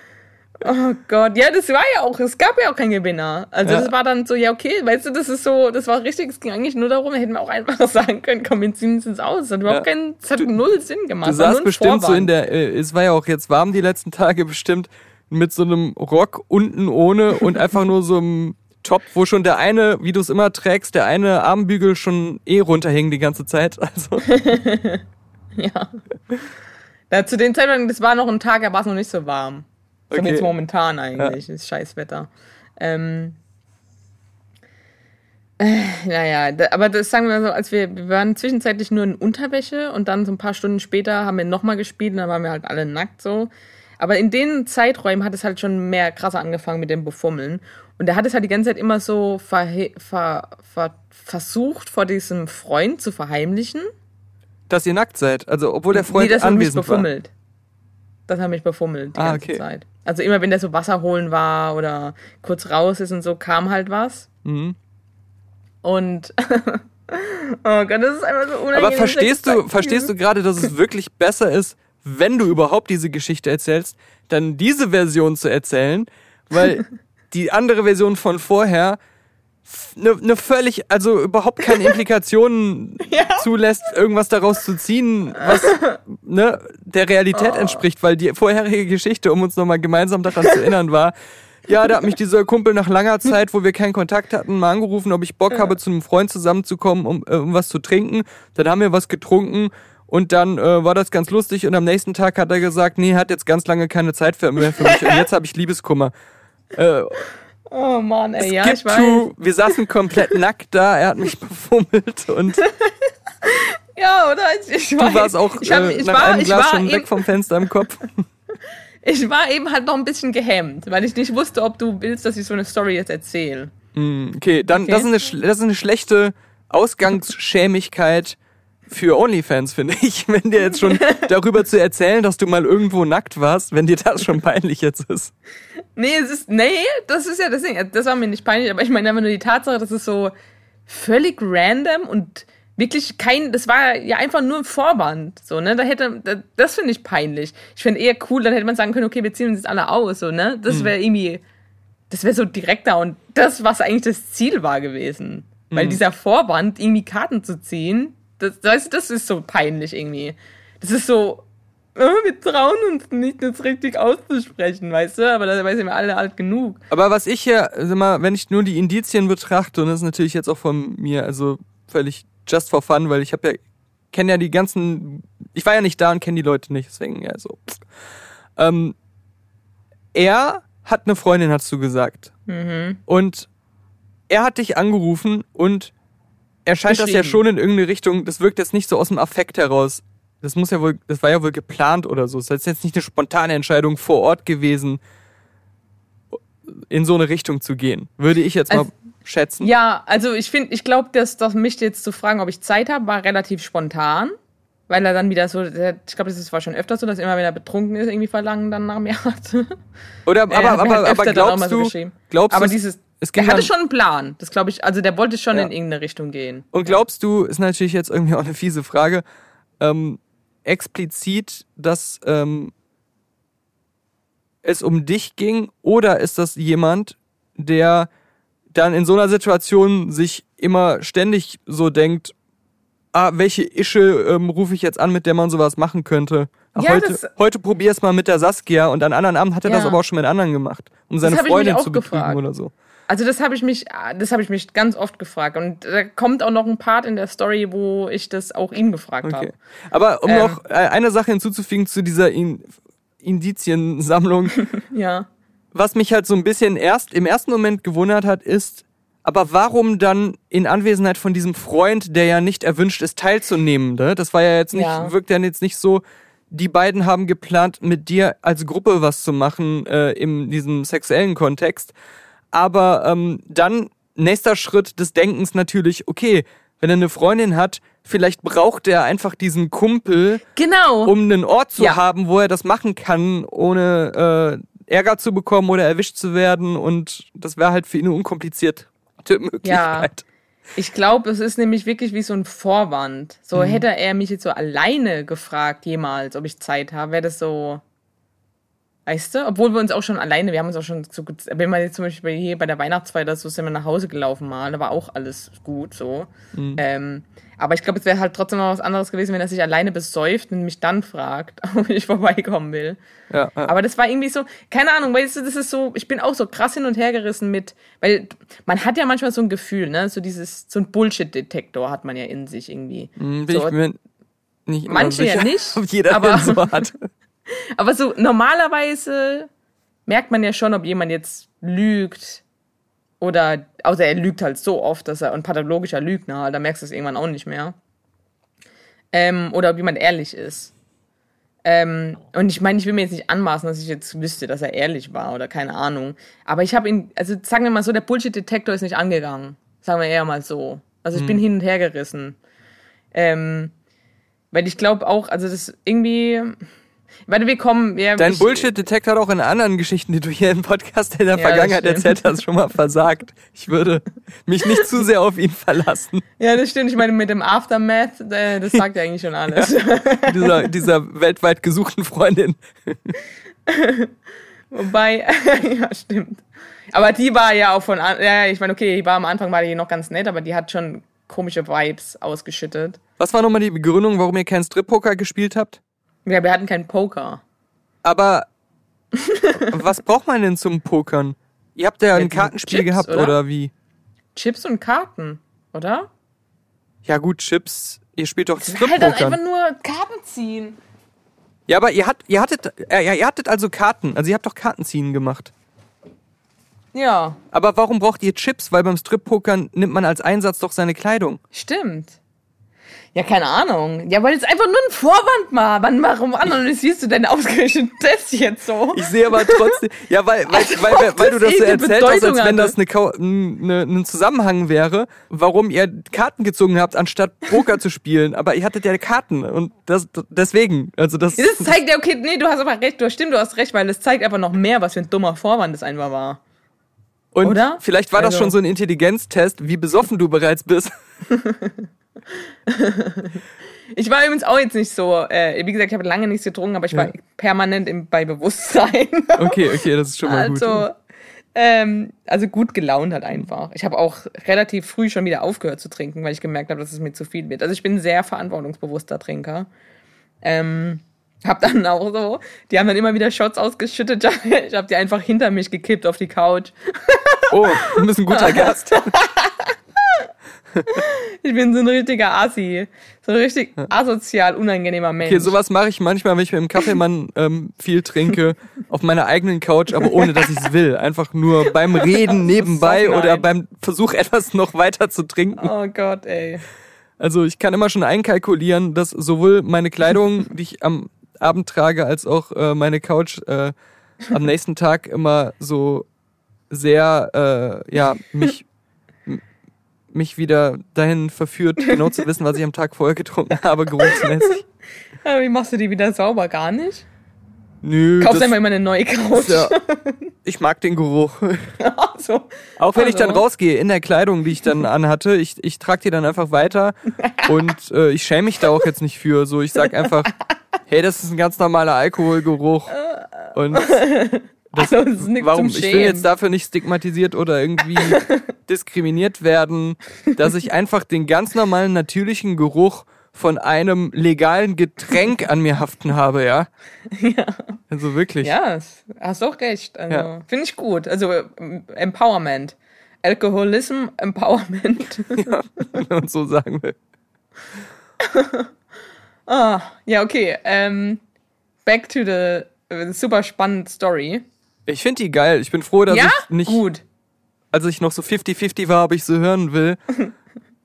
Oh Gott, ja, das war ja auch, es gab ja auch keinen Gewinner. Also Ja. das war dann so, ja, okay, weißt du, das ist so, das war richtig, es ging eigentlich nur darum, hätten wir auch einfach sagen können, komm, wir ziehen uns ins aus. Das hat überhaupt Ja. keinen, das hat null Sinn gemacht. Du Es war nur saßt bestimmt so Vorwand. in der, äh, es war ja auch jetzt warm die letzten Tage bestimmt, mit so einem Rock unten ohne und einfach nur so einem Top, wo schon der eine, wie du es immer trägst, der eine Armbügel schon eh runterhängen die ganze Zeit. Also Ja. Ja, zu dem Zeitpunkt, das war noch ein Tag, da war es noch nicht so warm. So Okay. wie jetzt momentan eigentlich, ist scheiß Wetter. Ähm, äh, naja, da, aber das sagen wir mal so, als wir, wir waren zwischenzeitlich nur in Unterwäsche und dann so ein paar Stunden später haben wir nochmal gespielt und dann waren wir halt alle nackt so. Aber in den Zeiträumen hat es halt schon mehr krasser angefangen mit dem Befummeln. Und er hat es halt die ganze Zeit immer so verhe ver ver versucht, vor diesem Freund zu verheimlichen. Dass ihr nackt seid. Also, obwohl der Freund nee, dass er mich anwesend war. Dass er mich befummelt die Ah, ganze okay. Zeit. Also immer wenn der so Wasser holen war oder kurz raus ist und so, kam halt was. Mhm. Und oh Gott, das ist einfach so unangenehm. Aber verstehst du, verstehst du gerade, dass es wirklich besser ist, wenn du überhaupt diese Geschichte erzählst, dann diese Version zu erzählen, weil die andere Version von vorher eine ne völlig, also überhaupt keine Implikationen Ja. zulässt, irgendwas daraus zu ziehen, was ne, der Realität Oh. entspricht, weil die vorherige Geschichte, um uns nochmal gemeinsam daran zu erinnern, war, ja, da hat mich dieser Kumpel nach langer Zeit, wo wir keinen Kontakt hatten, mal angerufen, ob ich Bock habe, zu einem Freund zusammenzukommen, um, äh, um was zu trinken. Dann haben wir was getrunken und dann äh, war das ganz lustig und am nächsten Tag hat er gesagt, nee, hat jetzt ganz lange keine Zeit für, mehr für mich und jetzt habe ich Liebeskummer. Äh, Oh Mann, ey, ja, Skip ich weiß. wir saßen komplett nackt da, er hat mich befummelt und Ja, oder? Ich, ich weiß. du warst auch ich, hab, äh, nach war, einem Glas schon weg vom Fenster im Kopf. ich war eben halt noch ein bisschen gehemmt, weil ich nicht wusste, ob du willst, dass ich so eine Story jetzt erzähle. Okay, dann Okay. Das, ist eine, das ist eine schlechte Ausgangsschämigkeit für OnlyFans, finde ich. Wenn dir jetzt schon darüber zu erzählen, dass du mal irgendwo nackt warst, wenn dir das schon peinlich jetzt ist. Nee, es ist, nee, das ist ja das Ding. Das war mir nicht peinlich, aber ich meine einfach nur die Tatsache, dass es so völlig random und wirklich kein, das war ja einfach nur ein Vorwand, so, ne, da hätte, da, das finde ich peinlich. Ich finde eher cool, dann hätte man sagen können, okay, wir ziehen uns jetzt alle aus, so, ne, das wäre irgendwie, das wäre so direkter und das, was eigentlich das Ziel war gewesen. Weil dieser Vorwand, irgendwie Karten zu ziehen, das, das, das ist so peinlich irgendwie. Das ist so, oh, wir trauen uns nicht, das richtig auszusprechen, weißt du? Aber da sind wir alle alt genug. Aber was ich hier, sag mal, wenn ich nur die Indizien betrachte, und das ist natürlich jetzt auch von mir, also völlig just for fun, weil ich habe ja, kenne ja die ganzen, ich war ja nicht da und kenne die Leute nicht, deswegen ja so. Ähm, er hat eine Freundin, hast du gesagt. Mhm. Und er hat dich angerufen und er scheint das ja schon in irgendeine Richtung, das wirkt jetzt nicht so aus dem Affekt heraus. Das muss ja wohl, das war ja wohl geplant oder so. Das ist jetzt nicht eine spontane Entscheidung vor Ort gewesen, in so eine Richtung zu gehen. Würde ich jetzt mal Also- schätzen. Ja, also ich finde, ich glaube, dass, dass mich jetzt zu fragen, ob ich Zeit habe, war relativ spontan. Weil er dann wieder so, ich glaube, das ist- war schon öfter so, dass immer, wenn er betrunken ist, irgendwie Verlangen dann nach mir hat. Oder, aber, Er aber, halt aber mal glaubst so du, geschrieben. glaubst Aber du, dieses, ging hatte schon einen Plan. Das glaube ich, also der wollte schon Ja. in irgendeine Richtung gehen. Und glaubst du, ist natürlich jetzt irgendwie auch eine fiese Frage, ähm, explizit, dass ähm, es um dich ging oder ist das jemand, der dann in so einer Situation sich immer ständig so denkt, ah, welche Ische ähm, rufe ich jetzt an, mit der man sowas machen könnte? Ach, Ja, heute, das- heute probier's mal mit der Saskia und an anderen Abend hat er Ja. das aber auch schon mit anderen gemacht, um seine Freundin zu betrügen oder so. Also das habe ich mich, das habe ich mich ganz oft gefragt. Und da kommt auch noch ein Part in der Story, wo ich das auch ihn gefragt Okay. habe. Aber um Ähm. noch äh, eine Sache hinzuzufügen zu dieser In Indiziensammlung, Ja. was mich halt so ein bisschen erst im ersten Moment gewundert hat, ist, aber warum dann in Anwesenheit von diesem Freund, der ja nicht erwünscht ist, teilzunehmen? Ne? Das war ja jetzt nicht, Ja. wirkt ja jetzt nicht so, die beiden haben geplant, mit dir als Gruppe was zu machen äh, in diesem sexuellen Kontext. Aber ähm, dann nächster Schritt des Denkens natürlich, okay, wenn er eine Freundin hat, vielleicht braucht er einfach diesen Kumpel, Genau. um einen Ort zu Ja. haben, wo er das machen kann, ohne äh, Ärger zu bekommen oder erwischt zu werden. Und das wäre halt für ihn eine unkomplizierte Möglichkeit. Ich glaube, es ist nämlich wirklich wie so ein Vorwand. So Mhm. hätte er mich jetzt so alleine gefragt jemals, ob ich Zeit habe, wäre das so, weißt du? Obwohl wir uns auch schon alleine, wir haben uns auch schon so gut, wenn man jetzt zum Beispiel hier bei der Weihnachtsfeier, oder so sind wir nach Hause gelaufen mal, da war auch alles gut so. Mhm. Ähm, aber ich glaube, es wäre halt trotzdem noch was anderes gewesen, wenn er sich alleine besäuft und mich dann fragt, ob ich vorbeikommen will. Ja, ja. Aber das war irgendwie so, keine Ahnung, weißt du, das ist so, ich bin auch so krass hin und her gerissen mit, weil man hat ja manchmal so ein Gefühl, ne, so dieses, so ein Bullshit-Detektor hat man ja in sich irgendwie. Hm, bin so, ich mir, nicht immer Manche ja sicher, nicht, ob jeder aber- so hat. Aber so normalerweise merkt man ja schon, ob jemand jetzt lügt oder, außer er lügt halt so oft, dass er ein pathologischer Lügner, da merkst du es irgendwann auch nicht mehr. Ähm, oder ob jemand ehrlich ist. Ähm, und ich meine, ich will mir jetzt nicht anmaßen, dass ich jetzt wüsste, dass er ehrlich war oder keine Ahnung. Aber ich habe ihn, also sagen wir mal so, der Bullshit-Detektor ist nicht angegangen. Sagen wir eher mal so. Also ich bin hin und her gerissen. Ähm, weil ich glaube auch, also das irgendwie. Warte, wir kommen. Ja, Dein ich, Bullshit-Detektor hat auch in anderen Geschichten, die du hier im Podcast in der Ja, Vergangenheit erzählt hast, schon mal versagt. Ich würde mich nicht zu sehr auf ihn verlassen. Ja, das stimmt. Ich meine, mit dem Aftermath, äh, das sagt ja eigentlich schon alles. Dieser, dieser weltweit gesuchten Freundin. Wobei, ja, stimmt. Aber die war ja auch von, ja, ich meine, okay, die war am Anfang war die noch ganz nett, aber die hat schon komische Vibes ausgeschüttet. Was war nochmal die Begründung, warum ihr keinen Strip-Poker gespielt habt? Ja, wir hatten keinen Poker. Aber was braucht man denn zum Pokern? Ihr habt ja ein Kartenspiel Chips, gehabt, oder? oder? wie? Chips und Karten, oder? Ja gut, Chips, ihr spielt doch Halt dann einfach Strip-Pokern. nur Karten ziehen. Ja, aber ihr, hat, ihr, hattet, äh, ja, ihr hattet also Karten, also ihr habt doch Kartenziehen gemacht. Ja, Aber warum braucht ihr Chips? Weil beim Strip-Pokern nimmt man als Einsatz doch seine Kleidung. stimmt. Ja, keine Ahnung. Ja, weil es einfach nur ein Vorwand war. Wann, warum analysierst du denn ausgerechnet das jetzt so? Ich sehe aber trotzdem, ja, weil, weil, Als weil, weil, weil du das das so erzählt hast, als wenn das eine, eine, ein Zusammenhang wäre, warum ihr Karten gezogen habt, anstatt Poker zu spielen. Aber ihr hattet ja Karten und das deswegen, also das. Das zeigt ja, okay, nee, du hast aber recht, du hast stimmt, du hast recht, weil das zeigt einfach noch mehr, was für ein dummer Vorwand das einfach war. und oder? vielleicht war das Also- schon so ein Intelligenztest, wie besoffen du bereits bist. Ich war übrigens auch jetzt nicht so, äh, wie gesagt, ich habe lange nichts getrunken, aber ich war Ja. permanent im, bei Bewusstsein. Okay, okay, das ist schon mal also, gut. ähm, also gut gelaunt halt einfach. Ich habe auch relativ früh schon wieder aufgehört zu trinken, weil ich gemerkt habe, dass es mir zu viel wird. Also ich bin ein sehr verantwortungsbewusster Trinker. Ähm, hab dann auch so, die haben dann immer wieder Shots ausgeschüttet. Ich habe die einfach hinter mich gekippt auf die Couch. Oh, du bist ein guter Gast. Ich bin so ein richtiger Assi. So ein richtig asozial, unangenehmer Mensch. Okay, sowas mache ich manchmal, wenn ich mit dem Kaffeemann ähm, viel trinke, auf meiner eigenen Couch, aber ohne dass ich es will. Einfach nur beim Reden nebenbei oder beim Versuch, etwas noch weiter zu trinken. Oh Gott, ey. Also ich kann immer schon einkalkulieren, dass sowohl meine Kleidung, die ich am Abend trage, als auch äh, meine Couch äh, am nächsten Tag immer so sehr, äh, ja, mich mich wieder dahin verführt, genau zu wissen, was ich am Tag vorher getrunken habe, geruchsmäßig. Aber wie machst du die wieder sauber? Gar nicht? Nö, Kaufst einfach immer eine neue Couch. ja, ich mag den Geruch. so. Auch wenn ich dann Also. rausgehe in der Kleidung, die ich dann anhatte, ich, ich trage die dann einfach weiter und äh, ich schäme mich da auch jetzt nicht für. So, ich sag einfach, hey, das ist ein ganz normaler Alkoholgeruch und Also, das ist warum ich will jetzt dafür nicht stigmatisiert oder irgendwie diskriminiert werden, dass ich einfach den ganz normalen natürlichen Geruch von einem legalen Getränk an mir haften habe, ja? Ja. Also wirklich. Ja, das- hast auch recht. Also, Ja. Finde ich gut. Also, Empowerment. Alkoholism, Empowerment. wenn man so sagen will. ah, ja, okay. Ähm, back to the super spannende Story. Ich finde die geil. Ich bin froh, dass ja? ich nicht, Gut. als ich noch so 50-50 war, ob ich so hören will.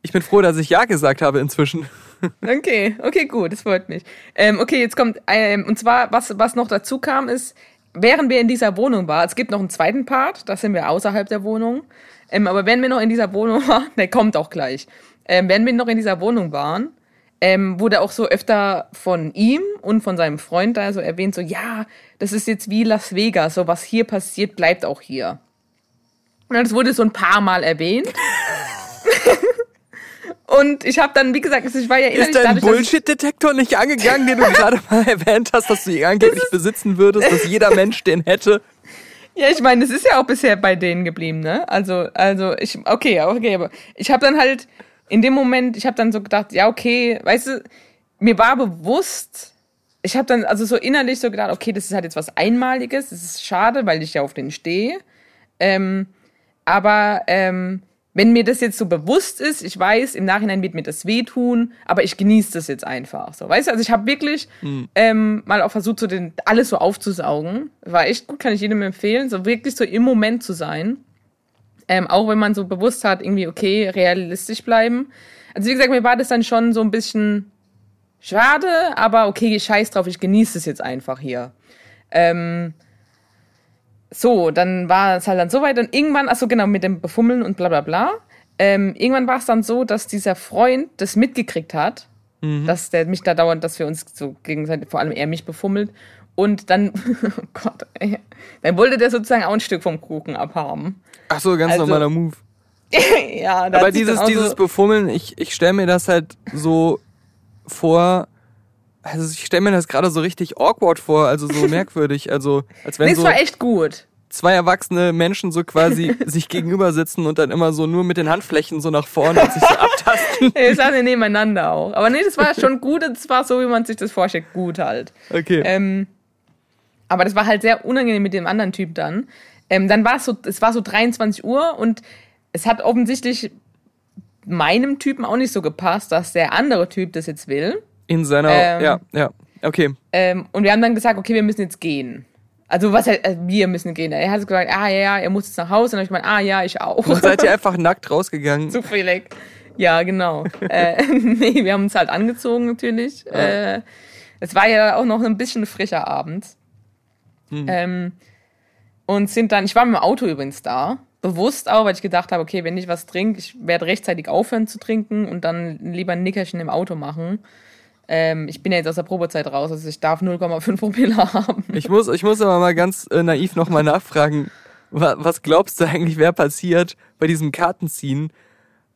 Ich bin froh, dass ich Ja gesagt habe inzwischen. Okay, okay, gut, das freut mich. Ähm, okay, jetzt kommt, ähm, und zwar, was, was noch dazu kam, ist, während wir in dieser Wohnung waren, es gibt noch einen zweiten Part, da sind wir außerhalb der Wohnung, ähm, aber wenn wir noch in dieser Wohnung waren, der kommt auch gleich, ähm, wenn wir noch in dieser Wohnung waren, ähm, wurde auch so öfter von ihm und von seinem Freund da so erwähnt, so, ja, das ist jetzt wie Las Vegas, so was hier passiert, bleibt auch hier. Und das wurde so ein paar Mal erwähnt. Und ich habe dann, wie gesagt, ich war ja innerlich Ist dein Bullshit-Detektor nicht angegangen, den du gerade mal erwähnt hast, dass du ihn angeblich besitzen würdest, dass jeder Mensch den hätte? Ja, ich meine, das ist ja auch bisher bei denen geblieben, ne? Also, also ich, okay, okay, aber ich habe dann halt in dem Moment, ich habe dann so gedacht, ja, okay, weißt du, mir war bewusst, ich habe dann also so innerlich so gedacht, okay, das ist halt jetzt was Einmaliges, das ist schade, weil ich ja auf den stehe. Ähm, aber ähm, wenn mir das jetzt so bewusst ist, ich weiß, im Nachhinein wird mir das wehtun, aber ich genieße das jetzt einfach. So, weißt du, also ich habe wirklich ähm, mal auch versucht, so den, alles so aufzusaugen. War echt gut, kann ich jedem empfehlen, so wirklich so im Moment zu sein. Ähm, auch wenn man so bewusst hat, irgendwie, okay, realistisch bleiben. Also wie gesagt, mir war das dann schon so ein bisschen schade, aber okay, scheiß drauf, ich genieße es jetzt einfach hier. Ähm, so, dann war es halt dann so weit und irgendwann, achso genau, mit dem Befummeln und bla bla bla. Ähm, irgendwann war es dann so, dass dieser Freund das mitgekriegt hat, dass der mich da dauernd, dass wir uns so gegenseitig, vor allem er mich befummelt. Und dann, oh Gott, ey, dann wollte der sozusagen auch ein Stück vom Kuchen abhaben. Ach so, ganz Also, normaler Move. ja, Aber dieses, dieses so, Befummeln, ich, ich stelle mir das halt so vor, also ich stelle mir das gerade so richtig awkward vor, also so merkwürdig, also als wenn Nee, es so war echt gut. zwei erwachsene Menschen so quasi sich gegenüber sitzen und dann immer so nur mit den Handflächen so nach vorne und sich so abtasten. Wir saßen nebeneinander auch. Aber nee, das war schon gut. Das war so, wie man sich das vorstellt. Gut halt. Okay. Ähm, aber das war halt sehr unangenehm mit dem anderen Typ dann. Ähm, dann war es so, es war so 23 Uhr und es hat offensichtlich meinem Typen auch nicht so gepasst, dass der andere Typ das jetzt will. In seiner, ähm, ja, ja, okay. Ähm, und wir haben dann gesagt, okay, wir müssen jetzt gehen. Also was äh, wir müssen gehen. Er hat gesagt, ah ja, ja, er muss jetzt nach Hause. Und dann hab ich gemeint, ah ja, ich auch. Und seid ihr einfach nackt rausgegangen? Zufällig. Ja, genau. äh, nee, wir haben uns halt angezogen natürlich. Äh, es war ja auch noch ein bisschen frischer Abend. Ähm, und sind dann, ich war mit dem Auto übrigens da. Bewusst auch, weil ich gedacht habe, okay, wenn ich was trinke, ich werde rechtzeitig aufhören zu trinken und dann lieber ein Nickerchen im Auto machen. Ähm, ich bin ja jetzt aus der Probezeit raus, also ich darf 0,5 Promille haben. Ich muss, ich muss aber mal ganz äh, naiv nochmal nachfragen, wa was glaubst du eigentlich, wer passiert bei diesem Kartenziehen?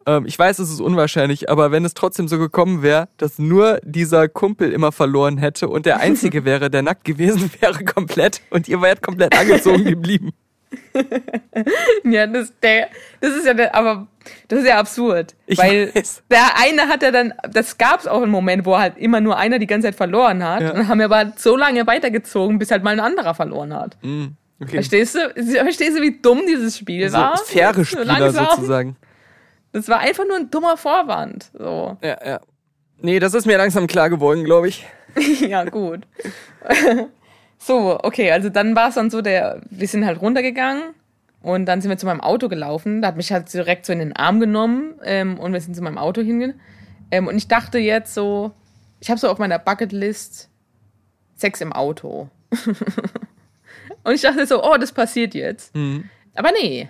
Ähm, ich weiß, es ist unwahrscheinlich, aber wenn es trotzdem so gekommen wäre, dass nur dieser Kumpel immer verloren hätte und der Einzige wäre, der nackt gewesen wäre komplett und ihr wärt komplett angezogen geblieben. Ja, das, der, das ist ja, der, aber das ist ja absurd. Ich weil weiß. der eine hat ja dann, das gab es auch einen Moment, wo halt immer nur einer die ganze Zeit verloren hat. Ja. Und haben wir aber so lange weitergezogen, bis halt mal ein anderer verloren hat. Mm, okay. Verstehst du? Verstehst du, wie dumm dieses Spiel So war? faire Spieler sozusagen. Das war einfach nur ein dummer Vorwand. So. Ja, ja. Nee, das ist mir langsam klar geworden, glaube ich. ja, gut. so, okay, also dann war es dann so, der, wir sind halt runtergegangen und dann sind wir zu meinem Auto gelaufen. Da hat mich halt direkt so in den Arm genommen ähm, und wir sind zu meinem Auto hingegangen. Ähm, und ich dachte jetzt so, ich habe so auf meiner Bucketlist Sex im Auto. und ich dachte so, oh, das passiert jetzt. Mhm. Aber nee.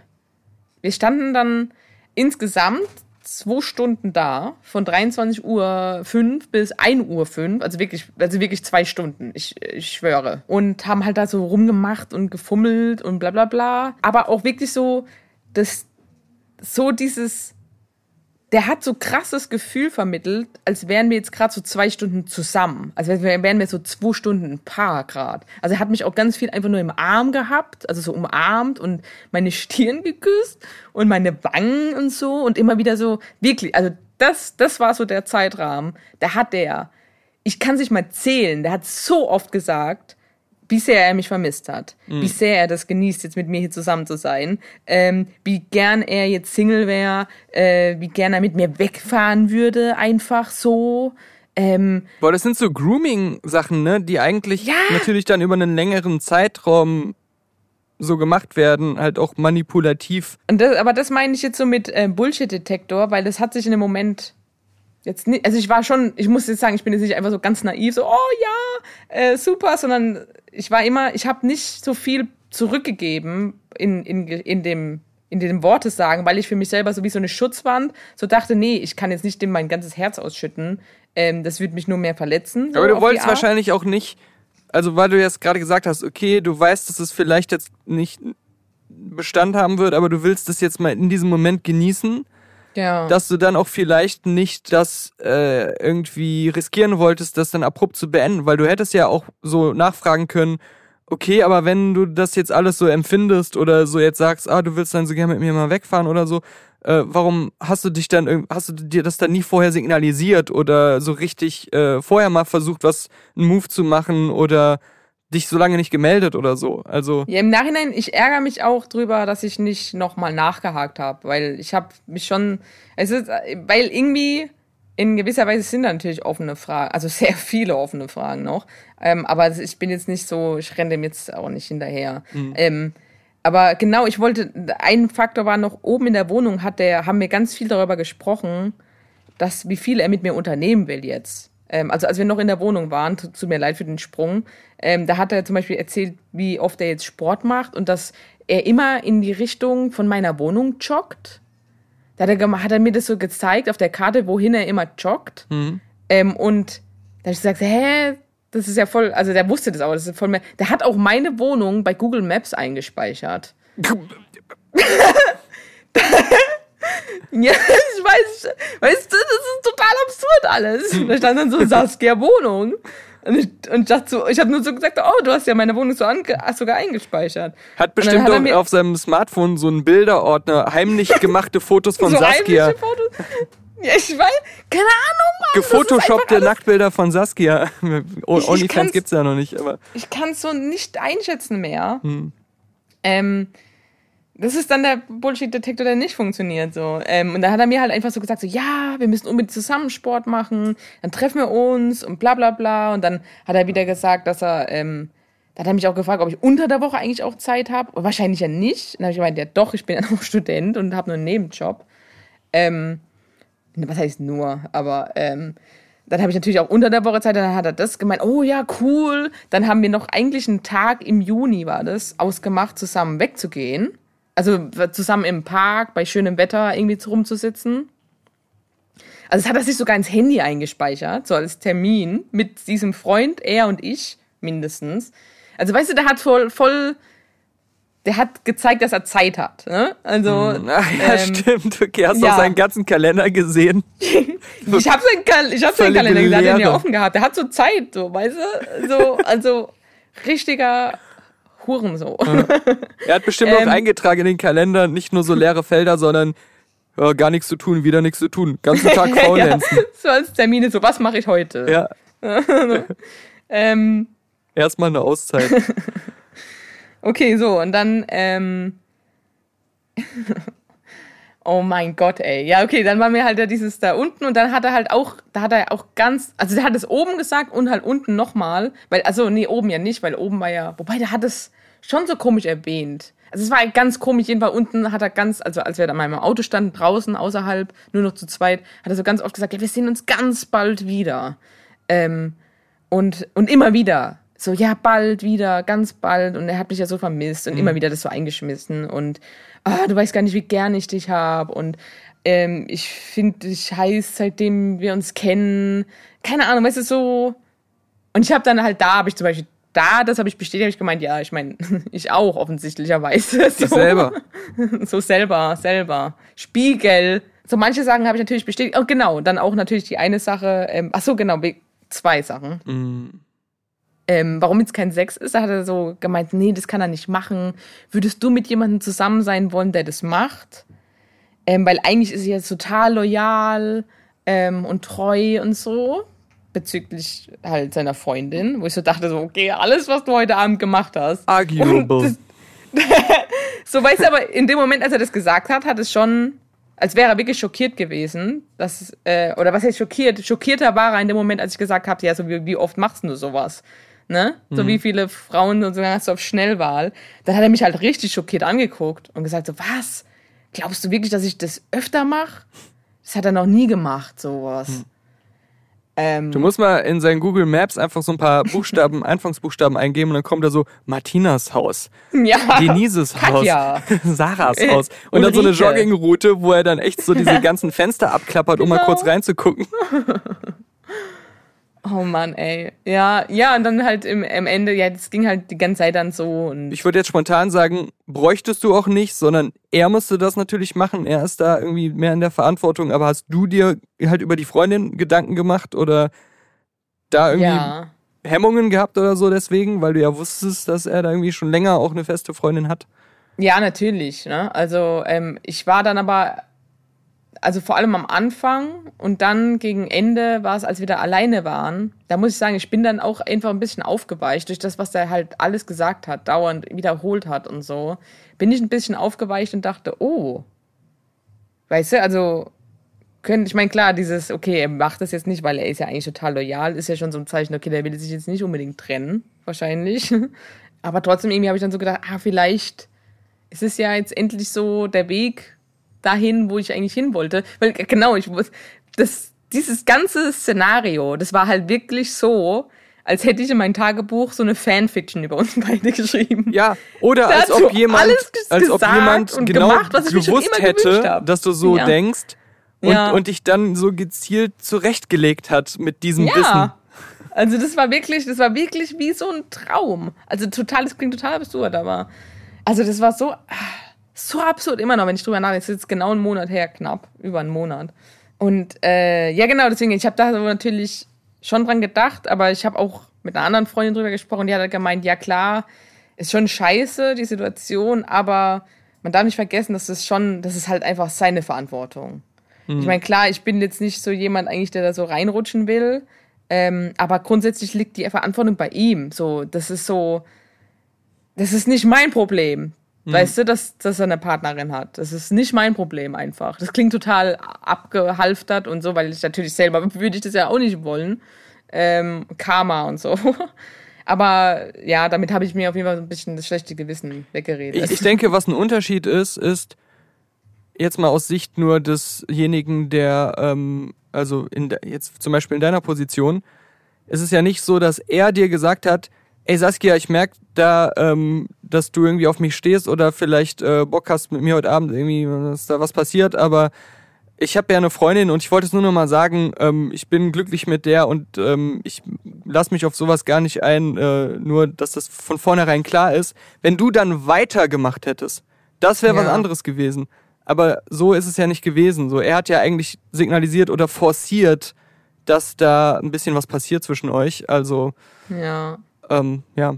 Wir standen dann insgesamt zwei Stunden da, von 23 Uhr 5 bis 1 Uhr 5, also wirklich, also wirklich zwei Stunden, ich, ich schwöre. Und haben halt da so rumgemacht und gefummelt und bla bla bla. Aber auch wirklich so, das, so dieses, der hat so krasses Gefühl vermittelt, als wären wir jetzt gerade so zwei Stunden zusammen. Also wären wir so zwei Stunden ein Paar grad. Also er hat mich auch ganz viel einfach nur im Arm gehabt, also so umarmt und meine Stirn geküsst und meine Wangen und so und immer wieder so, wirklich, also das, das war so der Zeitrahmen. Da hat der, ich kann sich mal zählen, der hat so oft gesagt, wie sehr er mich vermisst hat, wie sehr er das genießt, jetzt mit mir hier zusammen zu sein, ähm, wie gern er jetzt Single wäre, äh, wie gern er mit mir wegfahren würde, einfach so. Ähm, Boah, das sind so Grooming-Sachen, ne, die eigentlich Ja. natürlich dann über einen längeren Zeitraum so gemacht werden, halt auch manipulativ. und das, aber das meine ich jetzt so mit äh, Bullshit-Detektor, weil das hat sich in dem Moment jetzt nicht, also ich war schon, ich muss jetzt sagen, ich bin jetzt nicht einfach so ganz naiv, so, oh ja, äh, super, sondern ich war immer, ich habe nicht so viel zurückgegeben in, in, in dem in dem Worte sagen, weil ich für mich selber so wie so eine Schutzwand so dachte, nee, ich kann jetzt nicht dem mein ganzes Herz ausschütten, ähm, das würde mich nur mehr verletzen. so Aber du wolltest wahrscheinlich auch nicht, also weil du jetzt gerade gesagt hast, okay, du weißt, dass es vielleicht jetzt nicht Bestand haben wird, aber du willst es jetzt mal in diesem Moment genießen, ja. dass du dann auch vielleicht nicht das äh, irgendwie riskieren wolltest, das dann abrupt zu beenden, weil du hättest ja auch so nachfragen können, okay, aber wenn du das jetzt alles so empfindest oder so jetzt sagst, ah, du willst dann so gerne mit mir mal wegfahren oder so, äh, warum hast du dich dann, hast du dir das dann nie vorher signalisiert oder so richtig äh, vorher mal versucht, was, einen Move zu machen oder dich so lange nicht gemeldet oder so. Also Ja, im Nachhinein, ich ärgere mich auch drüber, dass ich nicht nochmal nachgehakt habe, weil ich habe mich schon, es ist, weil irgendwie in gewisser Weise sind da natürlich offene Fragen, also sehr viele offene Fragen noch, ähm, aber ich bin jetzt nicht so, ich renne dem jetzt auch nicht hinterher. Ähm, aber genau, ich wollte, ein Faktor war noch, oben in der Wohnung hat der, haben wir ganz viel darüber gesprochen, dass, wie viel er mit mir unternehmen will jetzt. Ähm, also als wir noch in der Wohnung waren, tut tut mir leid für den Sprung, ähm, da hat er zum Beispiel erzählt, wie oft er jetzt Sport macht und dass er immer in die Richtung von meiner Wohnung joggt. Da hat er, hat er mir das so gezeigt auf der Karte, wohin er immer joggt. Ähm, und da habe ich gesagt, hä, das ist ja voll, also der wusste das auch, das ist voll mehr. Der hat auch meine Wohnung bei Google Maps eingespeichert. Ja, ich weiß, weißt du, das ist total absurd alles. Da stand dann so Saskia Wohnung. Und ich, und ich dachte so, ich habe nur so gesagt, oh, du hast ja meine Wohnung so ange, hast sogar eingespeichert. hat Und bestimmt hat auf seinem Smartphone so einen Bilderordner, heimlich gemachte Fotos von so Saskia. heimliche Fotos. Ja, ich weiß, keine Ahnung, Mann. Gefotoshoppte Nacktbilder von Saskia. OnlyFans kann's- gibt's ja noch nicht, aber Ich kann es so nicht einschätzen mehr. Hm. Ähm, das ist dann der Bullshit-Detektor, der nicht funktioniert. So. Ähm, und dann hat er mir halt einfach so gesagt: so, ja, wir müssen unbedingt zusammen Sport machen, dann treffen wir uns und bla bla bla. Und dann hat er wieder gesagt, dass er, ähm, da hat er mich auch gefragt, ob ich unter der Woche eigentlich auch Zeit habe. Wahrscheinlich ja nicht. Dann habe ich gemeint, ja doch, ich bin ja noch Student und habe nur einen Nebenjob. Ähm, was heißt nur, aber ähm, dann habe ich natürlich auch unter der Woche Zeit, dann hat er das gemeint, oh ja, cool. Dann haben wir noch eigentlich einen Tag im Juni war das, ausgemacht, zusammen wegzugehen. Also zusammen im Park, bei schönem Wetter irgendwie rumzusitzen. Also das hat er sich sogar ins Handy eingespeichert, so als Termin mit diesem Freund, er und ich mindestens. Also weißt du, der hat voll, voll, der hat gezeigt, dass er Zeit hat. Ne? Also Ach ja, ähm, stimmt. Okay, hast du ja. auch seinen ganzen Kalender gesehen? Ich habe seinen, Kal ich hab seinen Kalender gesagt, den ja offen gehabt. Der hat so Zeit, so, weißt du? So, also richtiger Huren so. Er hat bestimmt Ähm. auch eingetragen in den Kalender, nicht nur so leere Felder, sondern ja, gar nichts zu tun, wieder nichts zu tun. Ganzen Tag ja, faulenzen. so als Termine, so was mache ich heute? Ja, Ähm, erstmal eine Auszeit. okay, so, und dann, ähm, oh mein Gott, ey. Ja, okay, dann waren wir halt da dieses da unten und dann hat er halt auch, da hat er auch ganz, also der hat es oben gesagt und halt unten nochmal, weil, also nee, oben ja nicht, weil oben war ja, wobei der hat es schon so komisch erwähnt. Also es war ganz komisch, jedenfalls unten hat er ganz, also als wir da mal im Auto standen, draußen, außerhalb, nur noch zu zweit, hat er so ganz oft gesagt, ja, wir sehen uns ganz bald wieder. Ähm, und, und immer wieder. So, ja, bald wieder, ganz bald. Und er hat mich ja so vermisst und immer wieder das so eingeschmissen. Und ah, du weißt gar nicht, wie gern ich dich habe. Und ähm, ich finde dich heiß, seitdem wir uns kennen. Keine Ahnung, weißt du, so. Und ich habe dann halt da, habe ich zum Beispiel, da, das habe ich bestätigt, habe ich gemeint, ja, ich meine, ich auch offensichtlicherweise. So, Ich selber. so selber, selber. Spiegel. So manche Sachen habe ich natürlich bestätigt. Oh, genau. Dann auch natürlich die eine Sache. Ähm, ach so, genau. we- Zwei Sachen. Mm. Ähm, warum jetzt kein Sex ist, da hat er so gemeint, nee, das kann er nicht machen. Würdest du mit jemandem zusammen sein wollen, der das macht? Ähm, weil eigentlich ist er jetzt total loyal ähm, und treu und so. Bezüglich halt seiner Freundin, wo ich so dachte, so, okay, alles, was du heute Abend gemacht hast. Arguable. So, weißt du, aber in dem Moment, als er das gesagt hat, hat es schon, als wäre er wirklich schockiert gewesen. Dass, äh, oder was heißt schockiert? Schockierter war er in dem Moment, als ich gesagt habe, ja, so wie, wie oft machst du sowas? Ne? So wie viele Frauen und so hast du auf Schnellwahl. Dann hat er mich halt richtig schockiert angeguckt und gesagt so, was? Glaubst du wirklich, dass ich das öfter mache? Das hat er noch nie gemacht, sowas. Ähm, Du musst mal in seinen Google Maps einfach so ein paar Buchstaben, Anfangsbuchstaben eingeben und dann kommt da so Martinas Haus, ja. Denises Haus. Sarahs Haus und dann so eine. Joggingroute, wo er dann echt so diese ganzen Fenster abklappert, um mal Genau. kurz reinzugucken. Oh Mann, ey. Ja, ja, und dann halt im, am Ende, ja, das ging halt die ganze Zeit dann so und Ich würde jetzt spontan sagen, bräuchtest du auch nicht, sondern er musste das natürlich machen. Er ist da irgendwie mehr in der Verantwortung. Aber hast du dir halt über die Freundin Gedanken gemacht oder da irgendwie ja. Hemmungen gehabt oder so deswegen, weil du ja wusstest, dass er da irgendwie schon länger auch eine feste Freundin hat? Ja, natürlich. Ne? Also ähm, ich war dann aber, also vor allem am Anfang und dann gegen Ende war es, als wir da alleine waren. Da muss ich sagen, ich bin dann auch einfach ein bisschen aufgeweicht durch das, was er halt alles gesagt hat, dauernd wiederholt hat und so. Bin ich ein bisschen aufgeweicht und dachte, oh, weißt du, also können, ich meine, klar, dieses, okay, er macht das jetzt nicht, weil er ist ja eigentlich total loyal, ist ja schon so ein Zeichen, okay, der will sich jetzt nicht unbedingt trennen, wahrscheinlich. Aber trotzdem irgendwie habe ich dann so gedacht, ah, vielleicht ist es ja jetzt endlich so der Weg dahin, wo ich eigentlich hin wollte. Weil genau, ich muss, das, dieses ganze Szenario, das war halt wirklich so, als hätte ich in mein Tagebuch so eine Fanfiction über uns beide geschrieben. Ja, oder als ob jemand, alles als ob jemand genau gemacht, gewusst hätte, dass du so Ja. denkst und, Ja. und dich dann so gezielt zurechtgelegt hat mit diesem Wissen. Ja. Also das war wirklich, das war wirklich wie so ein Traum. Also total, das klingt total absurd, aber also das war so, ah, so absurd immer noch, wenn ich drüber nachdenke. Es ist jetzt genau einen Monat her, knapp über einen Monat. Und äh, ja, genau, deswegen, ich habe da natürlich schon dran gedacht, aber ich habe auch mit einer anderen Freundin drüber gesprochen, die hat halt gemeint, ja klar, ist schon scheiße, die Situation, aber man darf nicht vergessen, dass es schon, das ist halt einfach seine Verantwortung. Ich meine, klar, ich bin jetzt nicht so jemand eigentlich, der da so reinrutschen will, ähm, aber grundsätzlich liegt die Verantwortung bei ihm. So, das ist so, das ist nicht mein Problem. Weißt du, dass, dass er eine Partnerin hat. Das ist nicht mein Problem einfach. Das klingt total abgehalftert und so, weil ich natürlich selber würde ich das ja auch nicht wollen. Ähm, Karma und so. Aber ja, damit habe ich mir auf jeden Fall so ein bisschen das schlechte Gewissen weggeredet. Ich, ich denke, was ein Unterschied ist, ist jetzt mal aus Sicht nur desjenigen, der, ähm, also in jetzt zum Beispiel in deiner Position, ist es ja nicht so, dass er dir gesagt hat, ey Saskia, ich merke da, ähm, dass du irgendwie auf mich stehst oder vielleicht äh, Bock hast mit mir heute Abend irgendwie, dass da was passiert, aber ich habe ja eine Freundin und ich wollte es nur noch mal sagen, ähm, ich bin glücklich mit der und ähm, ich lass mich auf sowas gar nicht ein, äh, nur dass das von vornherein klar ist. Wenn du dann weitergemacht hättest, das wäre was Ja. anderes gewesen. Aber so ist es ja nicht gewesen. So, er hat ja eigentlich signalisiert oder forciert, dass da ein bisschen was passiert zwischen euch. Also, ja. Ähm, ja.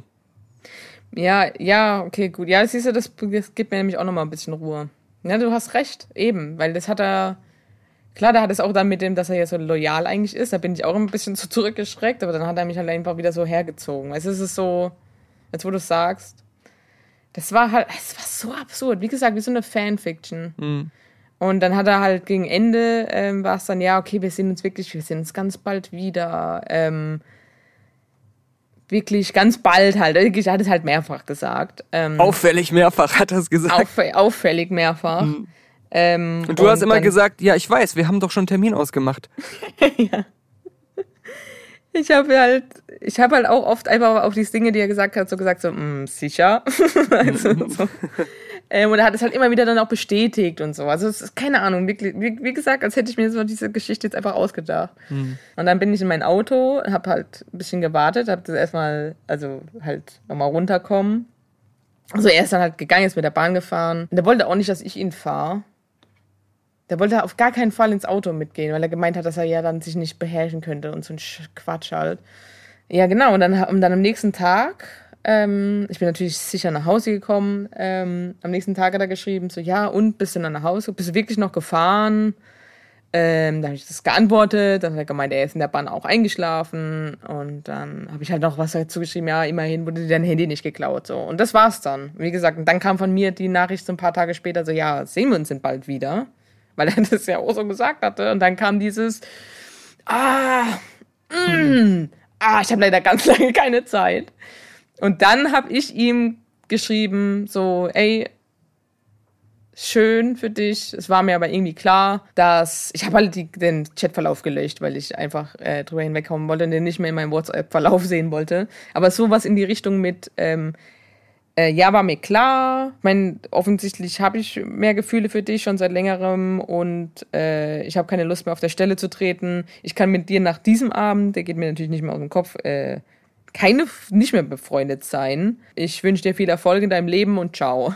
Ja, ja, okay, gut. Ja, siehst du, das, das gibt mir nämlich auch nochmal ein bisschen Ruhe. Ja, du hast recht, eben, weil das hat er. Klar, da hat es auch dann mit dem, dass er ja so loyal eigentlich ist. Da bin ich auch ein bisschen so zurückgeschreckt, aber dann hat er mich halt einfach wieder so hergezogen. Also es ist so, als wo du sagst, das war halt, es war so absurd. Wie gesagt, wie so eine Fanfiction. Mhm. Und dann hat er halt gegen Ende, ähm, war es dann, ja, okay, wir sehen uns wirklich, wir sehen uns ganz bald wieder. Ähm, wirklich ganz bald halt. Er hat es halt mehrfach gesagt. Ähm, Auffällig mehrfach hat er es gesagt. auff auffällig mehrfach. Ähm, und du hast immer gesagt, ja, ich weiß, wir haben doch schon einen Termin ausgemacht. Ich habe halt, ich habe halt auch oft einfach auf die Dinge, die er gesagt hat, so gesagt, so, mm, sicher. also, so. ähm, und er hat es halt immer wieder dann auch bestätigt und so. Also es ist keine Ahnung, wirklich, wie, wie gesagt, als hätte ich mir so diese Geschichte jetzt einfach ausgedacht. Und dann bin ich in mein Auto, habe halt ein bisschen gewartet, habe das erstmal, also halt nochmal runterkommen. Also er ist dann halt gegangen, ist mit der Bahn gefahren. Und der wollte auch nicht, dass ich ihn fahre. Der wollte auf gar keinen Fall ins Auto mitgehen, weil er gemeint hat, dass er ja dann sich nicht beherrschen könnte und so ein Sch- Quatsch halt. Ja, genau. Und dann, und dann am nächsten Tag, ähm, ich bin natürlich sicher nach Hause gekommen. Ähm, am nächsten Tag hat er geschrieben, so, ja, und bist du dann nach Hause? Bist du wirklich noch gefahren? Ähm, da habe ich das geantwortet. Dann hat er gemeint, er ist in der Bahn auch eingeschlafen. Und dann habe ich halt noch was dazu geschrieben, ja, immerhin wurde dir dein Handy nicht geklaut. So. Und das war's dann. Wie gesagt, und dann kam von mir die Nachricht so ein paar Tage später, so, ja, sehen wir uns denn bald wieder. Weil er das ja auch so gesagt hatte. Und dann kam dieses, ah, mm, ah, ich habe leider ganz lange keine Zeit. Und dann habe ich ihm geschrieben, so, ey, schön für dich. Es war mir aber irgendwie klar, dass ich habe halt die, den Chatverlauf gelöscht, weil ich einfach äh, drüber hinwegkommen wollte und den nicht mehr in meinem WhatsApp-Verlauf sehen wollte. Aber sowas in die Richtung mit, ähm, äh, ja, war mir klar. Ich meine, offensichtlich habe ich mehr Gefühle für dich schon seit längerem und äh, ich habe keine Lust mehr auf der Stelle zu treten. Ich kann mit dir nach diesem Abend, der geht mir natürlich nicht mehr aus dem Kopf, äh, keine, nicht mehr befreundet sein. Ich wünsche dir viel Erfolg in deinem Leben und ciao.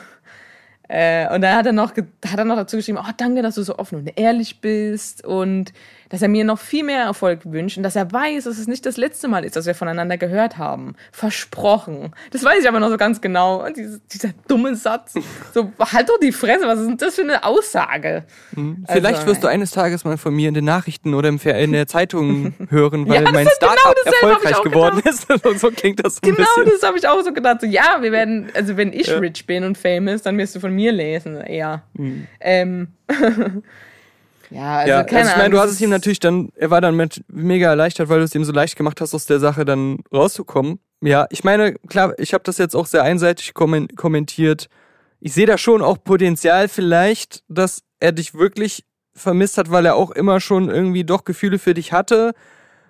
Äh, und dann hat er noch, hat er noch dazu geschrieben, oh, danke, dass du so offen und ehrlich bist und dass er mir noch viel mehr Erfolg wünscht und dass er weiß, dass es nicht das letzte Mal ist, dass wir voneinander gehört haben. Versprochen. Das weiß ich aber noch so ganz genau. Und dieses, dieser dumme Satz. So, halt doch die Fresse, was ist denn das für eine Aussage? Vielleicht Also, wirst du eines Tages mal von mir in den Nachrichten oder in der Zeitung hören, weil Ja, mein genau Startup ich erfolgreich geworden ist. Und so klingt das so Genau, das habe ich auch so gedacht. So, ja, wir werden, also wenn ich rich bin und famous, dann wirst du von mir lesen, eher. Ähm, ja, also ja, keine also ich meine, du hast es ihm natürlich dann, er war dann mit, mega erleichtert, weil du es ihm so leicht gemacht hast, aus der Sache dann rauszukommen. Ja, ich meine, klar, ich habe das jetzt auch sehr einseitig kommen- kommentiert. Ich sehe da schon auch Potenzial vielleicht, dass er dich wirklich vermisst hat, weil er auch immer schon irgendwie doch Gefühle für dich hatte.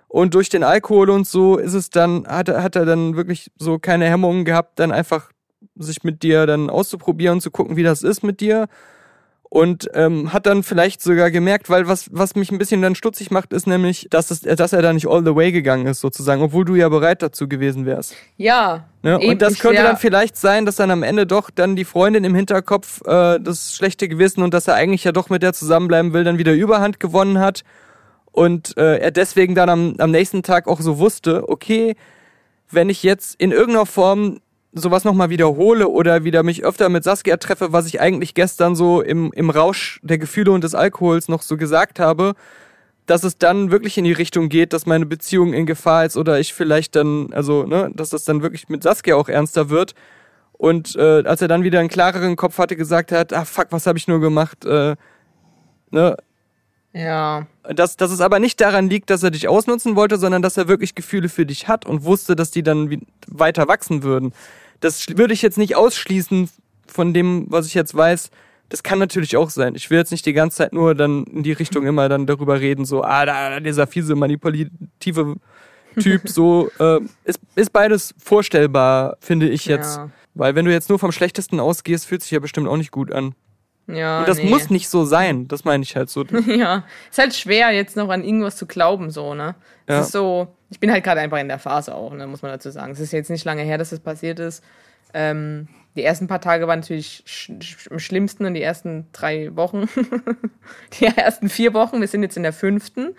Und durch den Alkohol und so ist es dann, hat, er- hat er dann wirklich so keine Hemmungen gehabt, dann einfach sich mit dir dann auszuprobieren und zu gucken, wie das ist mit dir. Und ähm, hat dann vielleicht sogar gemerkt, weil was, was mich ein bisschen dann stutzig macht, ist nämlich, dass, es, dass er da nicht all the way gegangen ist, sozusagen, obwohl du ja bereit dazu gewesen wärst. Ja. Ne? eben, Und das ich- könnte ja. dann vielleicht sein, dass dann am Ende doch dann die Freundin im Hinterkopf äh, das schlechte Gewissen und dass er eigentlich ja doch mit der zusammenbleiben will, dann wieder Überhand gewonnen hat. Und äh, er deswegen dann am, am nächsten Tag auch so wusste, okay, wenn ich jetzt in irgendeiner Form sowas nochmal wiederhole oder wieder mich öfter mit Saskia treffe, was ich eigentlich gestern so im, im Rausch der Gefühle und des Alkohols noch so gesagt habe, dass es dann wirklich in die Richtung geht, dass meine Beziehung in Gefahr ist oder ich vielleicht dann, also, ne, dass das dann wirklich mit Saskia auch ernster wird. Und äh, als er dann wieder einen klareren Kopf hatte, gesagt hat, ah fuck, was habe ich nur gemacht, äh, ne, Ja. dass, dass es aber nicht daran liegt, dass er dich ausnutzen wollte, sondern dass er wirklich Gefühle für dich hat und wusste, dass die dann weiter wachsen würden. Das würde ich jetzt nicht ausschließen von dem, was ich jetzt weiß. Das kann natürlich auch sein. Ich will jetzt nicht die ganze Zeit nur dann in die Richtung immer dann darüber reden, so, ah, da, dieser fiese, manipulative Typ, so, äh, ist, ist beides vorstellbar, finde ich jetzt. Ja. Weil wenn du jetzt nur vom Schlechtesten ausgehst, fühlt sich ja bestimmt auch nicht gut an. Ja. Und das nee. muss nicht so sein, das meine ich halt so. Ja. Ist halt schwer, jetzt noch an irgendwas zu glauben, so, ne? Es Ja. ist so, ich bin halt gerade einfach in der Phase auch, ne, muss man dazu sagen. Es ist jetzt nicht lange her, dass das passiert ist. Ähm, die ersten paar Tage waren natürlich sch sch am schlimmsten und die ersten drei Wochen. die ersten vier Wochen, wir sind jetzt in der fünften.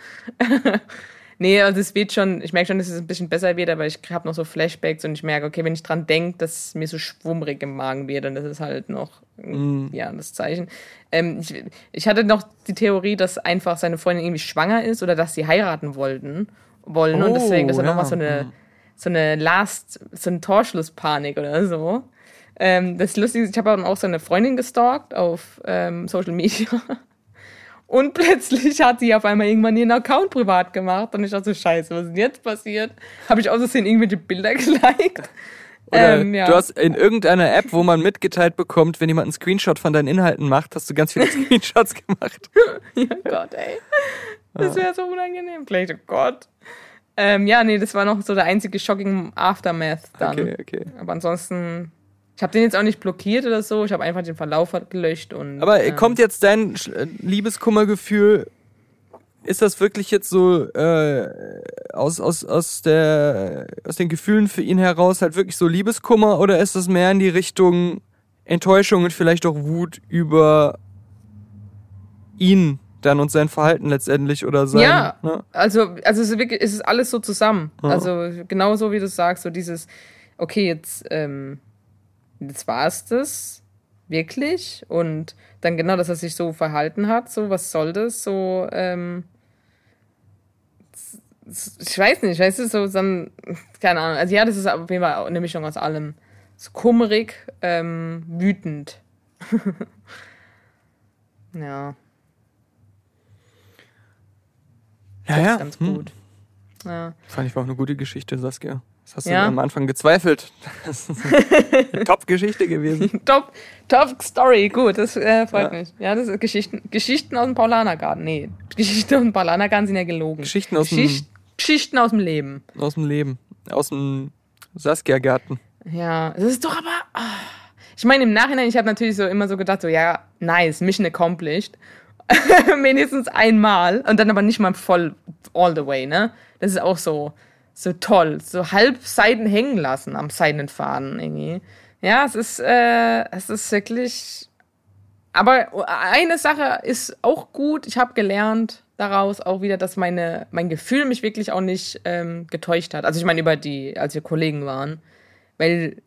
Nee, also es wird schon, ich merke schon, dass es ein bisschen besser wird, aber ich habe noch so Flashbacks und ich merke, okay, wenn ich dran denke, dass es mir so schwummrig im Magen wird und das ist halt noch, ja, das Zeichen. Ähm, ich, ich hatte noch die Theorie, dass einfach seine Freundin irgendwie schwanger ist oder dass sie heiraten wollten, wollen und Oh, deswegen, dass er ja. nochmal so eine, so eine Last, so eine Torschlusspanik oder so. Ähm, das Lustige ist, ich habe auch seine Freundin gestalkt auf ähm, Social Media. Und plötzlich hat sie auf einmal irgendwann ihren Account privat gemacht. Und ich dachte so, scheiße, was ist denn jetzt passiert? Habe ich aus Versehen irgendwelche Bilder geliked. Oder Ähm, ja. du hast in irgendeiner App, wo man mitgeteilt bekommt, wenn jemand einen Screenshot von deinen Inhalten macht, hast du ganz viele Screenshots gemacht. Ja, Gott, ey. Das wäre so unangenehm. Vielleicht, oh Gott. Ähm, ja, nee, das war noch so der einzige shocking Aftermath dann. Okay, okay. Aber ansonsten, ich habe den jetzt auch nicht blockiert oder so. Ich habe einfach den Verlauf gelöscht und. Aber äh, ähm, kommt jetzt dein äh, Liebeskummergefühl, ist das wirklich jetzt so äh, aus, aus, aus, der, aus den Gefühlen für ihn heraus halt wirklich so Liebeskummer oder ist das mehr in die Richtung Enttäuschung und vielleicht auch Wut über ihn dann und sein Verhalten letztendlich oder sein. Ja. Ne? Also, also es ist wirklich, es ist alles so zusammen. Ja. Also genau so wie du sagst, so dieses, okay, jetzt, ähm, jetzt war es das wirklich und dann genau, dass er sich so verhalten hat, so was soll das, so, ähm, ich weiß nicht, weißt du, so dann, keine Ahnung, also ja, das ist auf jeden Fall eine Mischung aus allem. So kummerig, ähm, wütend. ja, Ja, das ja. ist ganz hm. gut. Ja. Fand ich war auch eine gute Geschichte, Saskia. Das hast Ja. du am Anfang gezweifelt. Das ist eine Top-Geschichte gewesen. Top, top Story, gut, das äh, freut Ja. mich. Ja, das ist Geschichten, Geschichten aus dem Paulanergarten. Nee, Geschichten aus dem Paulanergarten sind ja gelogen. Geschichten aus dem- Geschicht, Geschichten aus dem Leben. Aus dem Leben. Aus dem Saskia-Garten. Ja, das ist doch aber. ah. Ich meine, im Nachhinein, ich habe natürlich so immer so gedacht, so, ja, nice, Mission accomplished. Mindestens einmal. Und dann aber nicht mal voll all the way, ne? Das ist auch so, so toll. So halb Seiten hängen lassen am seidenen Faden irgendwie. Ja, es ist, äh, es ist wirklich aber eine Sache ist auch gut. Ich habe gelernt daraus auch wieder, dass meine, mein Gefühl mich wirklich auch nicht ähm, getäuscht hat. Also ich meine über die, als wir Kollegen waren. Weil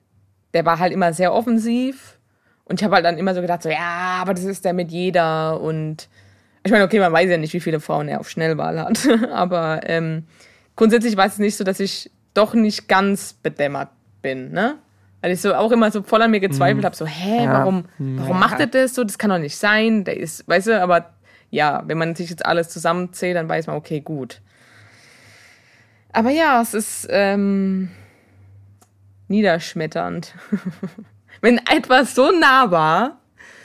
der war halt immer sehr offensiv. Und ich habe halt dann immer so gedacht, so, ja, aber das ist der mit jeder. Und ich meine, okay, man weiß ja nicht, wie viele Frauen er auf Schnellwahl hat. aber ähm, grundsätzlich war es nicht so, dass ich doch nicht ganz bedämmert bin, ne? Weil ich so auch immer so voll an mir gezweifelt Mhm. habe, so, hä, Ja. warum, warum macht er das so? Das kann doch nicht sein. Der ist, weißt du, aber ja, wenn man sich jetzt alles zusammenzählt, dann weiß man, okay, gut. Aber ja, es ist ähm, niederschmetternd. wenn etwas so nah war,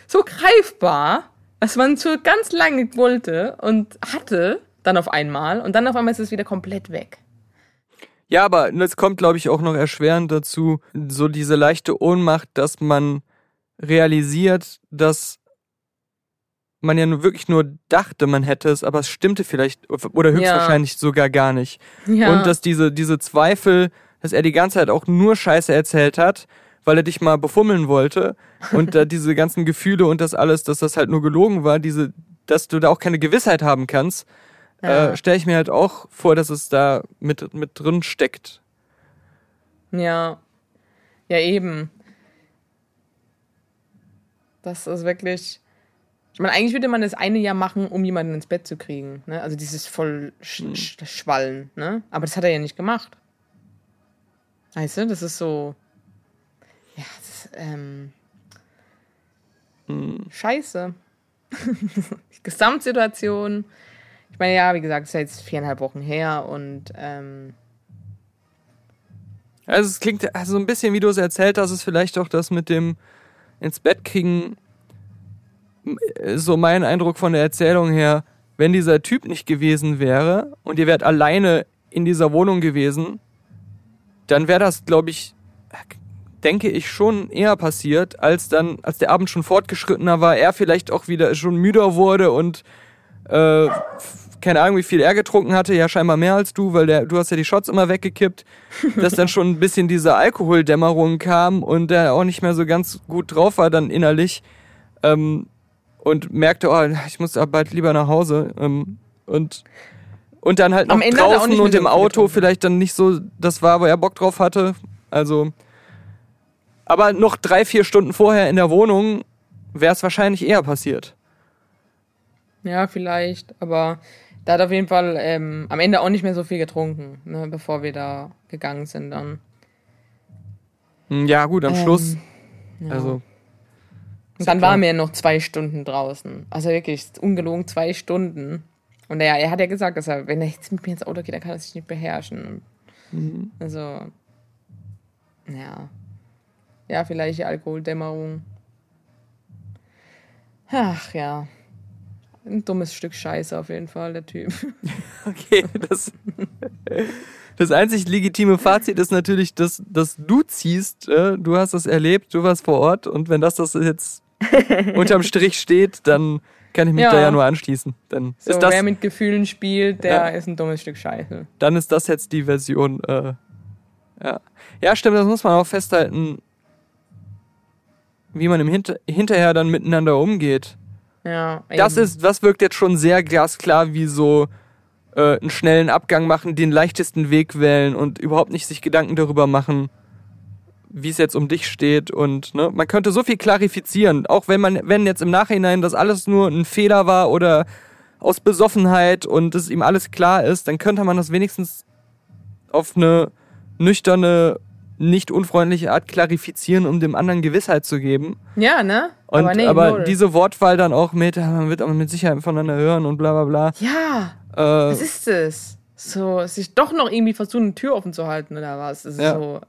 so greifbar, was man so ganz lange wollte und hatte, dann auf einmal, und dann auf einmal ist es wieder komplett weg. Ja, aber es kommt, glaube ich, auch noch erschwerend dazu, so diese leichte Ohnmacht, dass man realisiert, dass man ja nur wirklich nur dachte, man hätte es, aber es stimmte vielleicht oder höchstwahrscheinlich sogar gar nicht. Ja. Und dass diese, diese Zweifel, dass er die ganze Zeit auch nur Scheiße erzählt hat, weil er dich mal befummeln wollte und da diese ganzen Gefühle und das alles, dass das halt nur gelogen war, diese, dass du da auch keine Gewissheit haben kannst, Ja. äh, stelle ich mir halt auch vor, dass es da mit, mit drin steckt. Ja. Ja, eben. Das ist wirklich. Ich meine, eigentlich würde man das eine Jahr machen, um jemanden ins Bett zu kriegen. Ne? Also dieses voll sch sch Schwallen. Ne? Aber das hat er ja nicht gemacht. Weißt du, das ist so. Ja, das ist, ähm. Scheiße. Die Gesamtsituation. Ich meine, ja, wie gesagt, es ist ja jetzt viereinhalb Wochen her und ähm, Also es klingt also so ein bisschen, wie du es erzählt hast, ist vielleicht auch das mit dem ins Bett kriegen, äh, so mein Eindruck von der Erzählung her, wenn dieser Typ nicht gewesen wäre und ihr wärt alleine in dieser Wohnung gewesen, dann wäre das, glaube ich, denke ich, schon eher passiert, als dann, als der Abend schon fortgeschrittener war, er vielleicht auch wieder schon müder wurde und äh, keine Ahnung, wie viel er getrunken hatte, ja scheinbar mehr als du, weil der, du hast ja die Shots immer weggekippt, dass dann schon ein bisschen diese Alkoholdämmerung kam und er auch nicht mehr so ganz gut drauf war dann innerlich ähm, und merkte, oh, ich muss aber bald lieber nach Hause ähm, und und dann halt noch draußen und im Auto getrunken. vielleicht dann nicht so das war, wo er Bock drauf hatte, also aber noch drei, vier Stunden vorher in der Wohnung wäre es wahrscheinlich eher passiert. Ja, vielleicht, aber da hat auf jeden Fall ähm, am Ende auch nicht mehr so viel getrunken, ne, bevor wir da gegangen sind dann. Hm, Ja, gut, am Ähm, Schluss. Ja. Also, Und dann klar. waren wir noch zwei Stunden draußen. Also wirklich, ungelogen zwei Stunden. Und er, er hat ja gesagt, dass er, wenn er jetzt mit mir ins Auto geht, dann kann er sich nicht beherrschen. Mhm. Also, ja. Ja, vielleicht die Alkoholdämmerung. Ach ja. Ein dummes Stück Scheiße auf jeden Fall, der Typ. okay, das, das einzig legitime Fazit ist natürlich, dass, dass du ziehst, äh, du hast das erlebt, du warst vor Ort und wenn das das jetzt unterm Strich steht, dann kann ich mich Ja. da ja nur anschließen. Dann So, ist das, wer mit Gefühlen spielt, der Ja. ist ein dummes Stück Scheiße. dann ist das jetzt die Version. Äh, ja. ja, stimmt, das muss man auch festhalten, wie man im Hinter hinterher dann miteinander umgeht. Ja, Das ist, das wirkt jetzt schon sehr glasklar, wie so äh, einen schnellen Abgang machen, den leichtesten Weg wählen und überhaupt nicht sich Gedanken darüber machen, wie es jetzt um dich steht und ne, man könnte so viel klarifizieren, auch wenn man, wenn jetzt im Nachhinein das alles nur ein Fehler war oder aus Besoffenheit und es ihm alles klar ist, dann könnte man das wenigstens auf eine nüchterne, nicht unfreundliche Art klarifizieren, um dem anderen Gewissheit zu geben. Ja, ne? Und aber, nee, aber diese Wortwahl dann auch mit, ah, man wird aber mit Sicherheit voneinander hören und bla bla Ja, bla. was Äh, ist es? So, sich doch noch irgendwie versuchen, eine Tür offen zu halten oder was? Das ist Ja. so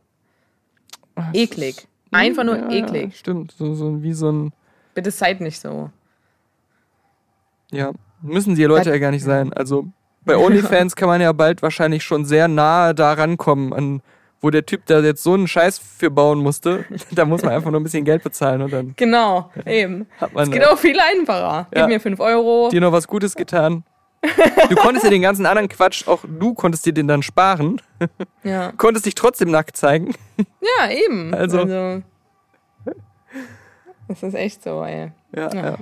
eklig. Einfach nur ja, eklig. Ja, stimmt, so, so wie so ein, Bitte seid nicht so. ja, müssen die Leute Hat- ja gar nicht sein. Also bei OnlyFans kann man ja bald wahrscheinlich schon sehr nahe da rankommen, an wo der Typ da jetzt so einen Scheiß für bauen musste. da muss man einfach nur ein bisschen Geld bezahlen und dann Genau, eben. Es geht auch viel einfacher. Gib Ja. mir 5 Euro. dir noch was Gutes getan. Du konntest dir den ganzen anderen Quatsch, auch du konntest dir den dann sparen, Ja. konntest dich trotzdem nackt zeigen. ja, eben. Also- also Das ist echt so, ey. Ja, ja.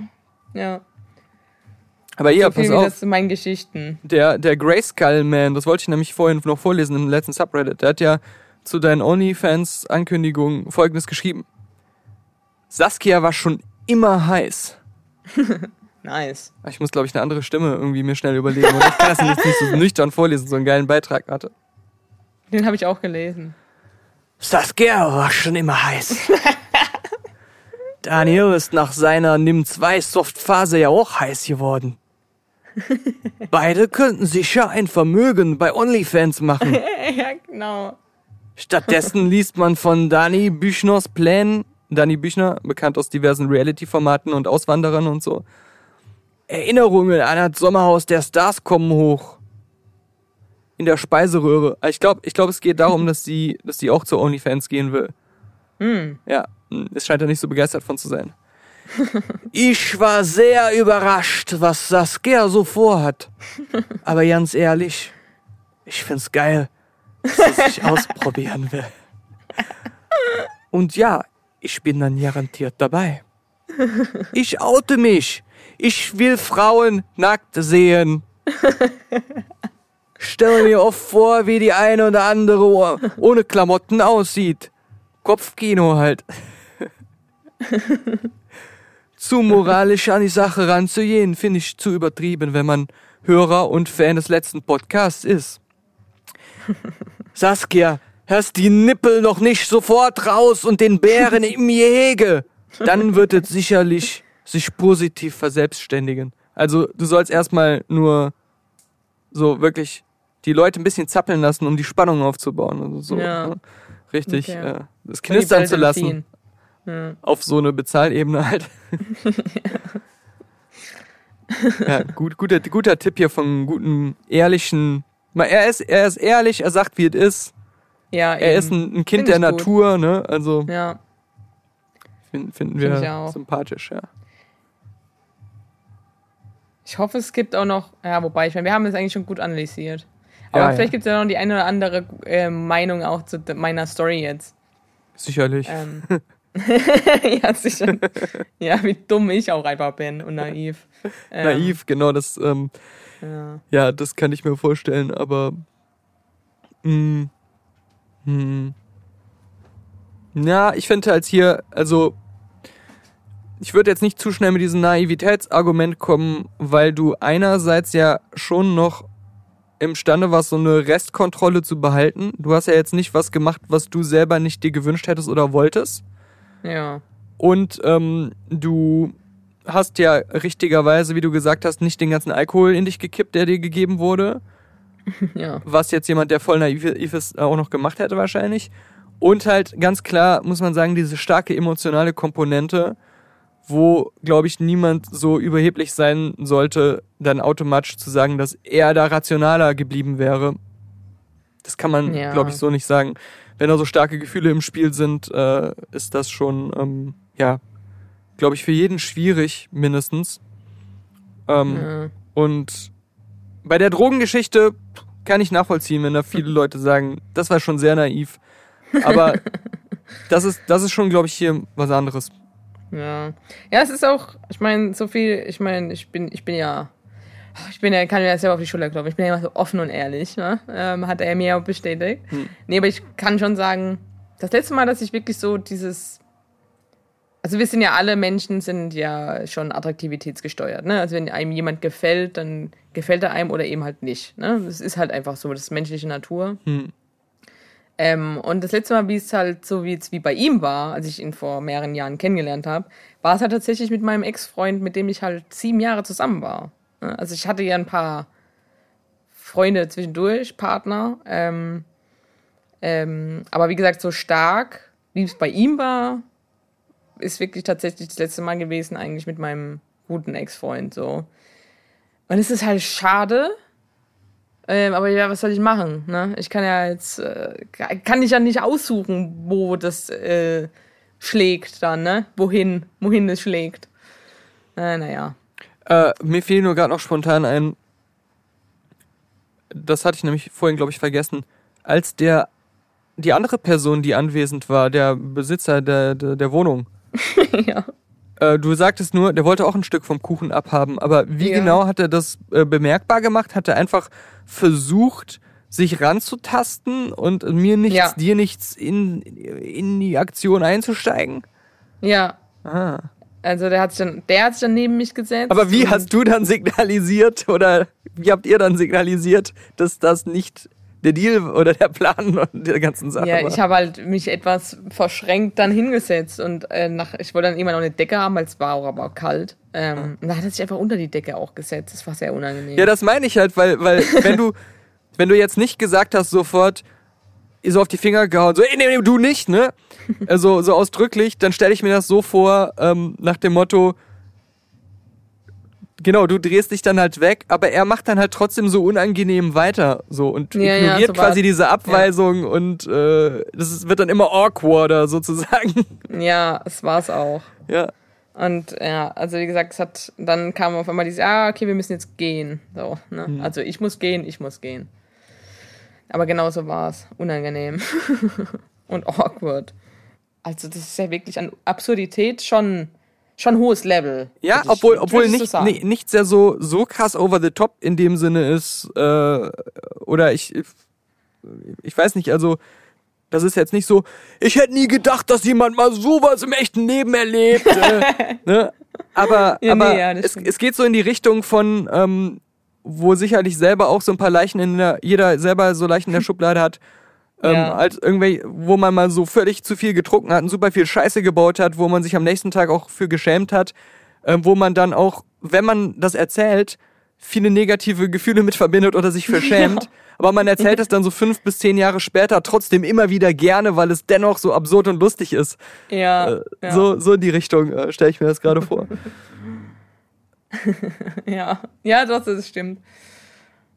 Ja. Aber hier, so pass auf. zu meinen Geschichten. Der, der Grayskull Man, das wollte ich nämlich vorhin noch vorlesen im letzten Subreddit, der hat ja zu deinen OnlyFans-Ankündigungen folgendes geschrieben. Saskia war schon immer heiß. Nice. Ich muss, glaube ich, eine andere Stimme irgendwie mir schnell überlegen. Ich kann das nicht, nicht so nüchtern vorlesen, so einen geilen Beitrag hatte. Den habe ich auch gelesen. Saskia war schon immer heiß. Daniel ist nach seiner NIM-2-Softphase ja auch heiß geworden. Beide könnten sicher ein Vermögen bei OnlyFans machen. ja, genau. Stattdessen liest man von Dani Büchners Plänen, Dani Büchner, bekannt aus diversen Reality-Formaten und Auswanderern und so. Erinnerungen an das Sommerhaus der Stars kommen hoch. In der Speiseröhre. Ich glaube, ich glaub, es geht darum, dass sie, dass sie auch zu OnlyFans gehen will. Hm. Ja, es scheint er nicht so begeistert von zu sein. Ich war sehr überrascht, was Saskia so vorhat. Aber ganz ehrlich, ich find's geil, dass sich ausprobieren will. Und ja, ich bin dann garantiert dabei. Ich oute mich. Ich will Frauen nackt sehen. Stell mir oft vor, wie die eine oder andere ohne Klamotten aussieht. Kopfkino halt. zu moralisch an die Sache ranzugehen, finde ich zu übertrieben, wenn man Hörer und Fan des letzten Podcasts ist. Saskia, hast die Nippel noch nicht sofort raus und den Bären im Gehege. Dann wird es sicherlich sich positiv verselbstständigen. Also du sollst erstmal nur so wirklich die Leute ein bisschen zappeln lassen, um die Spannung aufzubauen. Also so Ja. ne? richtig Okay. äh, das knistern zu lassen. Ja. auf so eine Bezahlebene halt. ja, gut, guter, guter Tipp hier von guten, ehrlichen. Er ist, er ist ehrlich, er sagt, wie es ist. Ja, Er eben. ist ein, ein Kind Find der gut. Natur, ne? Also Ja, finden, finden Find wir auch. sympathisch, ja. ich hoffe, es gibt auch noch, ja, wobei, ich meine, wir haben es eigentlich schon gut analysiert. Aber Ja, vielleicht ja. gibt es ja noch die eine oder andere äh, Meinung auch zu meiner Story jetzt. Sicherlich. Ähm. ja, sicher. ja, wie dumm ich auch einfach bin und naiv. Ähm, Naiv, genau, das, ähm, Ja. ja, das kann ich mir vorstellen, aber. Mh, hm. Ja, ich finde halt hier, also. Ich würde jetzt nicht zu schnell mit diesem Naivitätsargument kommen, weil du einerseits ja schon noch imstande warst, so eine Restkontrolle zu behalten. Du hast ja jetzt nicht was gemacht, was du selber nicht dir gewünscht hättest oder wolltest. Ja. Und ähm, du hast ja richtigerweise, wie du gesagt hast, nicht den ganzen Alkohol in dich gekippt, der dir gegeben wurde. Ja. Was jetzt jemand, der voll naiv ist, auch noch gemacht hätte wahrscheinlich. Und halt ganz klar, muss man sagen, diese starke emotionale Komponente, wo, glaube ich, niemand so überheblich sein sollte, dann automatisch zu sagen, dass er da rationaler geblieben wäre. Das kann man, Ja. glaube ich, so nicht sagen. Wenn da so starke Gefühle im Spiel sind, äh, ist das schon, ähm, ja, glaube ich, für jeden schwierig, mindestens. Ähm, ja. und bei der Drogengeschichte kann ich nachvollziehen, wenn da viele Leute sagen, das war schon sehr naiv. Aber das ist, das ist schon, glaube ich, hier was anderes. Ja. Ja, es ist auch, ich meine, so viel, ich meine, ich bin, ich bin ja, ich bin ja, kann mir ja selber auf die Schulter klopfen, ich bin ja immer so offen und ehrlich, ne? Ähm, hat er mir auch bestätigt. Hm. Nee, aber ich kann schon sagen, das letzte Mal, dass ich wirklich so dieses, also wir sind ja alle Menschen sind ja schon attraktivitätsgesteuert, ne? Also wenn einem jemand gefällt, dann gefällt er einem oder eben halt nicht, ne? Das ist halt einfach so, das ist menschliche Natur. Hm. Ähm, und das letzte Mal, wie es halt so wie es wie bei ihm war, als ich ihn vor mehreren Jahren kennengelernt habe, war es halt tatsächlich mit meinem Ex-Freund, mit dem ich halt sieben Jahre zusammen war. Ne? Also ich hatte ja ein paar Freunde zwischendurch, Partner, ähm, ähm, aber wie gesagt, so stark, wie es bei ihm war, ist wirklich tatsächlich das letzte Mal gewesen, eigentlich mit meinem guten Ex-Freund so. Und es ist halt schade, ähm, aber ja, was soll ich machen? Ne? Ich kann ja jetzt, äh, kann ich ja nicht aussuchen, wo das äh, schlägt dann, ne? Wohin, wohin es schlägt. Äh, naja. Äh, mir fiel nur gerade noch spontan ein, das hatte ich nämlich vorhin, glaube ich, vergessen, als der, die andere Person, die anwesend war, der Besitzer der, der, der Wohnung, ja. Äh, du sagtest nur, der wollte auch ein Stück vom Kuchen abhaben, aber wie Ja. genau hat er das äh, bemerkbar gemacht? Hat er einfach versucht, sich ranzutasten und mir nichts, Ja. dir nichts in, in die Aktion einzusteigen? Ja. Ah. Also der hat sich dann, der hat sich dann neben mich gesetzt. Aber wie hast du dann signalisiert oder wie habt ihr dann signalisiert, dass das nicht der Deal oder der Plan und der ganzen Sache Ja, ich habe halt mich etwas verschränkt dann hingesetzt und äh, nach, ich wollte dann immer noch eine Decke haben, weil es war auch aber auch kalt. Ähm, Und da hat er sich einfach unter die Decke auch gesetzt. Das war sehr unangenehm. Ja, das meine ich halt, weil, weil wenn du, wenn du jetzt nicht gesagt hast sofort, so auf die Finger gehauen, so, ey, nee, nee, du nicht, ne? Also so ausdrücklich, dann stelle ich mir das so vor, ähm, nach dem Motto, genau, du drehst dich dann halt weg, aber er macht dann halt trotzdem so unangenehm weiter, so und Ja, ja, ignoriert so war- quasi diese Abweisung und äh, das ist, wird dann immer awkwarder sozusagen. ja, es war's auch. ja. Und ja, also wie gesagt, es hat, dann kam auf einmal dieses, ah, okay, wir müssen jetzt gehen. So, ne? Mhm. Also ich muss gehen, ich muss gehen. Aber genau so war es. Unangenehm. Und awkward. Also das ist ja wirklich an Absurdität schon, schon hohes Level. Ja, ich- obwohl, obwohl nicht, nee, nichts ja so, so krass over the top in dem Sinne ist, äh, oder ich, ich weiß nicht, also, das ist jetzt nicht so, ich hätte nie gedacht, dass jemand mal sowas im echten Leben erlebt, äh, ne? Aber, Ja, nee, aber ja, das es, es geht so in die Richtung von, ähm, wo sicherlich selber auch so ein paar Leichen in der, jeder selber so Leichen in der Schublade hat, ähm, Ja. als irgendwie, wo man mal so völlig zu viel getrunken hat und super viel Scheiße gebaut hat, wo man sich am nächsten Tag auch für geschämt hat, ähm, wo man dann auch, wenn man das erzählt, viele negative Gefühle mit verbindet oder sich verschämt. Aber man erzählt es dann so fünf bis zehn Jahre später trotzdem immer wieder gerne, weil es dennoch so absurd und lustig ist. Ja, Äh, ja, So, so in die Richtung äh, stelle ich mir das gerade vor. ja. Ja, doch, das stimmt.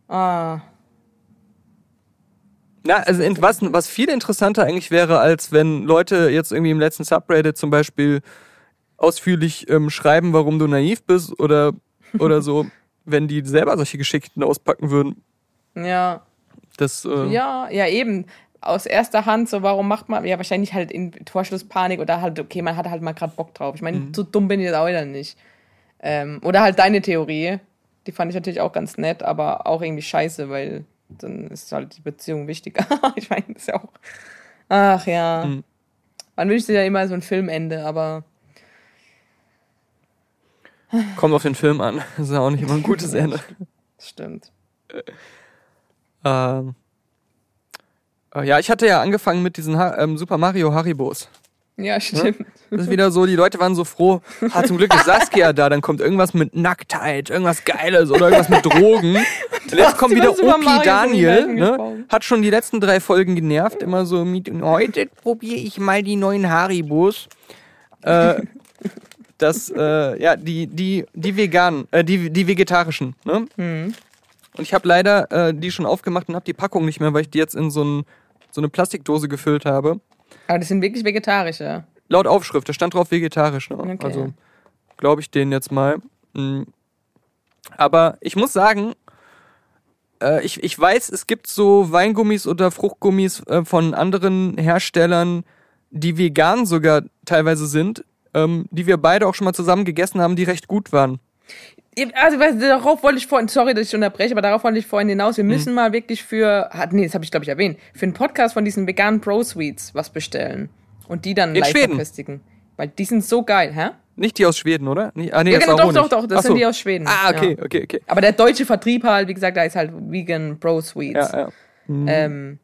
Ah, Na, also was, was viel interessanter eigentlich wäre, als wenn Leute jetzt irgendwie im letzten Subreddit zum Beispiel ausführlich ähm, schreiben, warum du naiv bist oder, oder so, wenn die selber solche Geschichten auspacken würden. ja. Das, äh, Ja, ja, eben. Aus erster Hand, so warum macht man, ja, wahrscheinlich halt in Torschlusspanik oder halt, okay, man hat halt mal gerade Bock drauf. Ich meine, Mhm. so dumm bin ich jetzt auch wieder nicht. Ähm, oder halt deine Theorie, die fand ich natürlich auch ganz nett, aber auch irgendwie scheiße, weil dann ist halt die Beziehung wichtiger. ich meine, das ist ja auch. Ach ja. Mhm. Man wünscht sich ja immer so ein Filmende, aber kommt auf den Film an. Das ist ja auch nicht immer ein gutes Ende. stimmt. Ähm, äh, ja, ich hatte ja angefangen mit diesen ha ähm, Super Mario Haribos. Ja, stimmt. Das ist wieder so, die Leute waren so froh, ah, zum Glück ist Saskia da, dann kommt irgendwas mit Nacktheit, irgendwas Geiles oder irgendwas mit Drogen. Und jetzt kommt wieder Opi Daniel, ne? hat schon die letzten drei Folgen genervt, immer so mit, heute probiere ich mal die neuen Haribos. Äh, das, äh, ja, die, die, die veganen, äh, die, die vegetarischen, ne? Mhm. Und ich habe leider äh, die schon aufgemacht und habe die Packung nicht mehr, weil ich die jetzt in so, ein, so eine Plastikdose gefüllt habe. Aber das sind wirklich vegetarische. Laut Aufschrift, da stand drauf vegetarisch. Ne? Okay. Also glaube ich denen jetzt mal. Mm. Aber ich muss sagen, äh, ich, ich weiß, es gibt so Weingummis oder Fruchtgummis äh, von anderen Herstellern, die vegan sogar teilweise sind, ähm, die wir beide auch schon mal zusammen gegessen haben, die recht gut waren. Also, du, darauf wollte ich vorhin, sorry, dass ich unterbreche, aber darauf wollte ich vorhin hinaus. Mhm. Wir müssen mal wirklich für, nee, das habe ich glaube ich erwähnt, für einen Podcast von diesen veganen Pro Sweets was bestellen und die dann In live verköstigen. Weil die sind so geil, hä? Nicht die aus Schweden, oder? Ah, nee, Ja, genau, doch, doch, doch, das Ach sind so. die aus Schweden. Ah, okay, Ja. okay, okay. Aber der deutsche Vertrieb halt, wie gesagt, da ist halt Vegan Pro Sweets. Ja, ja. Ähm,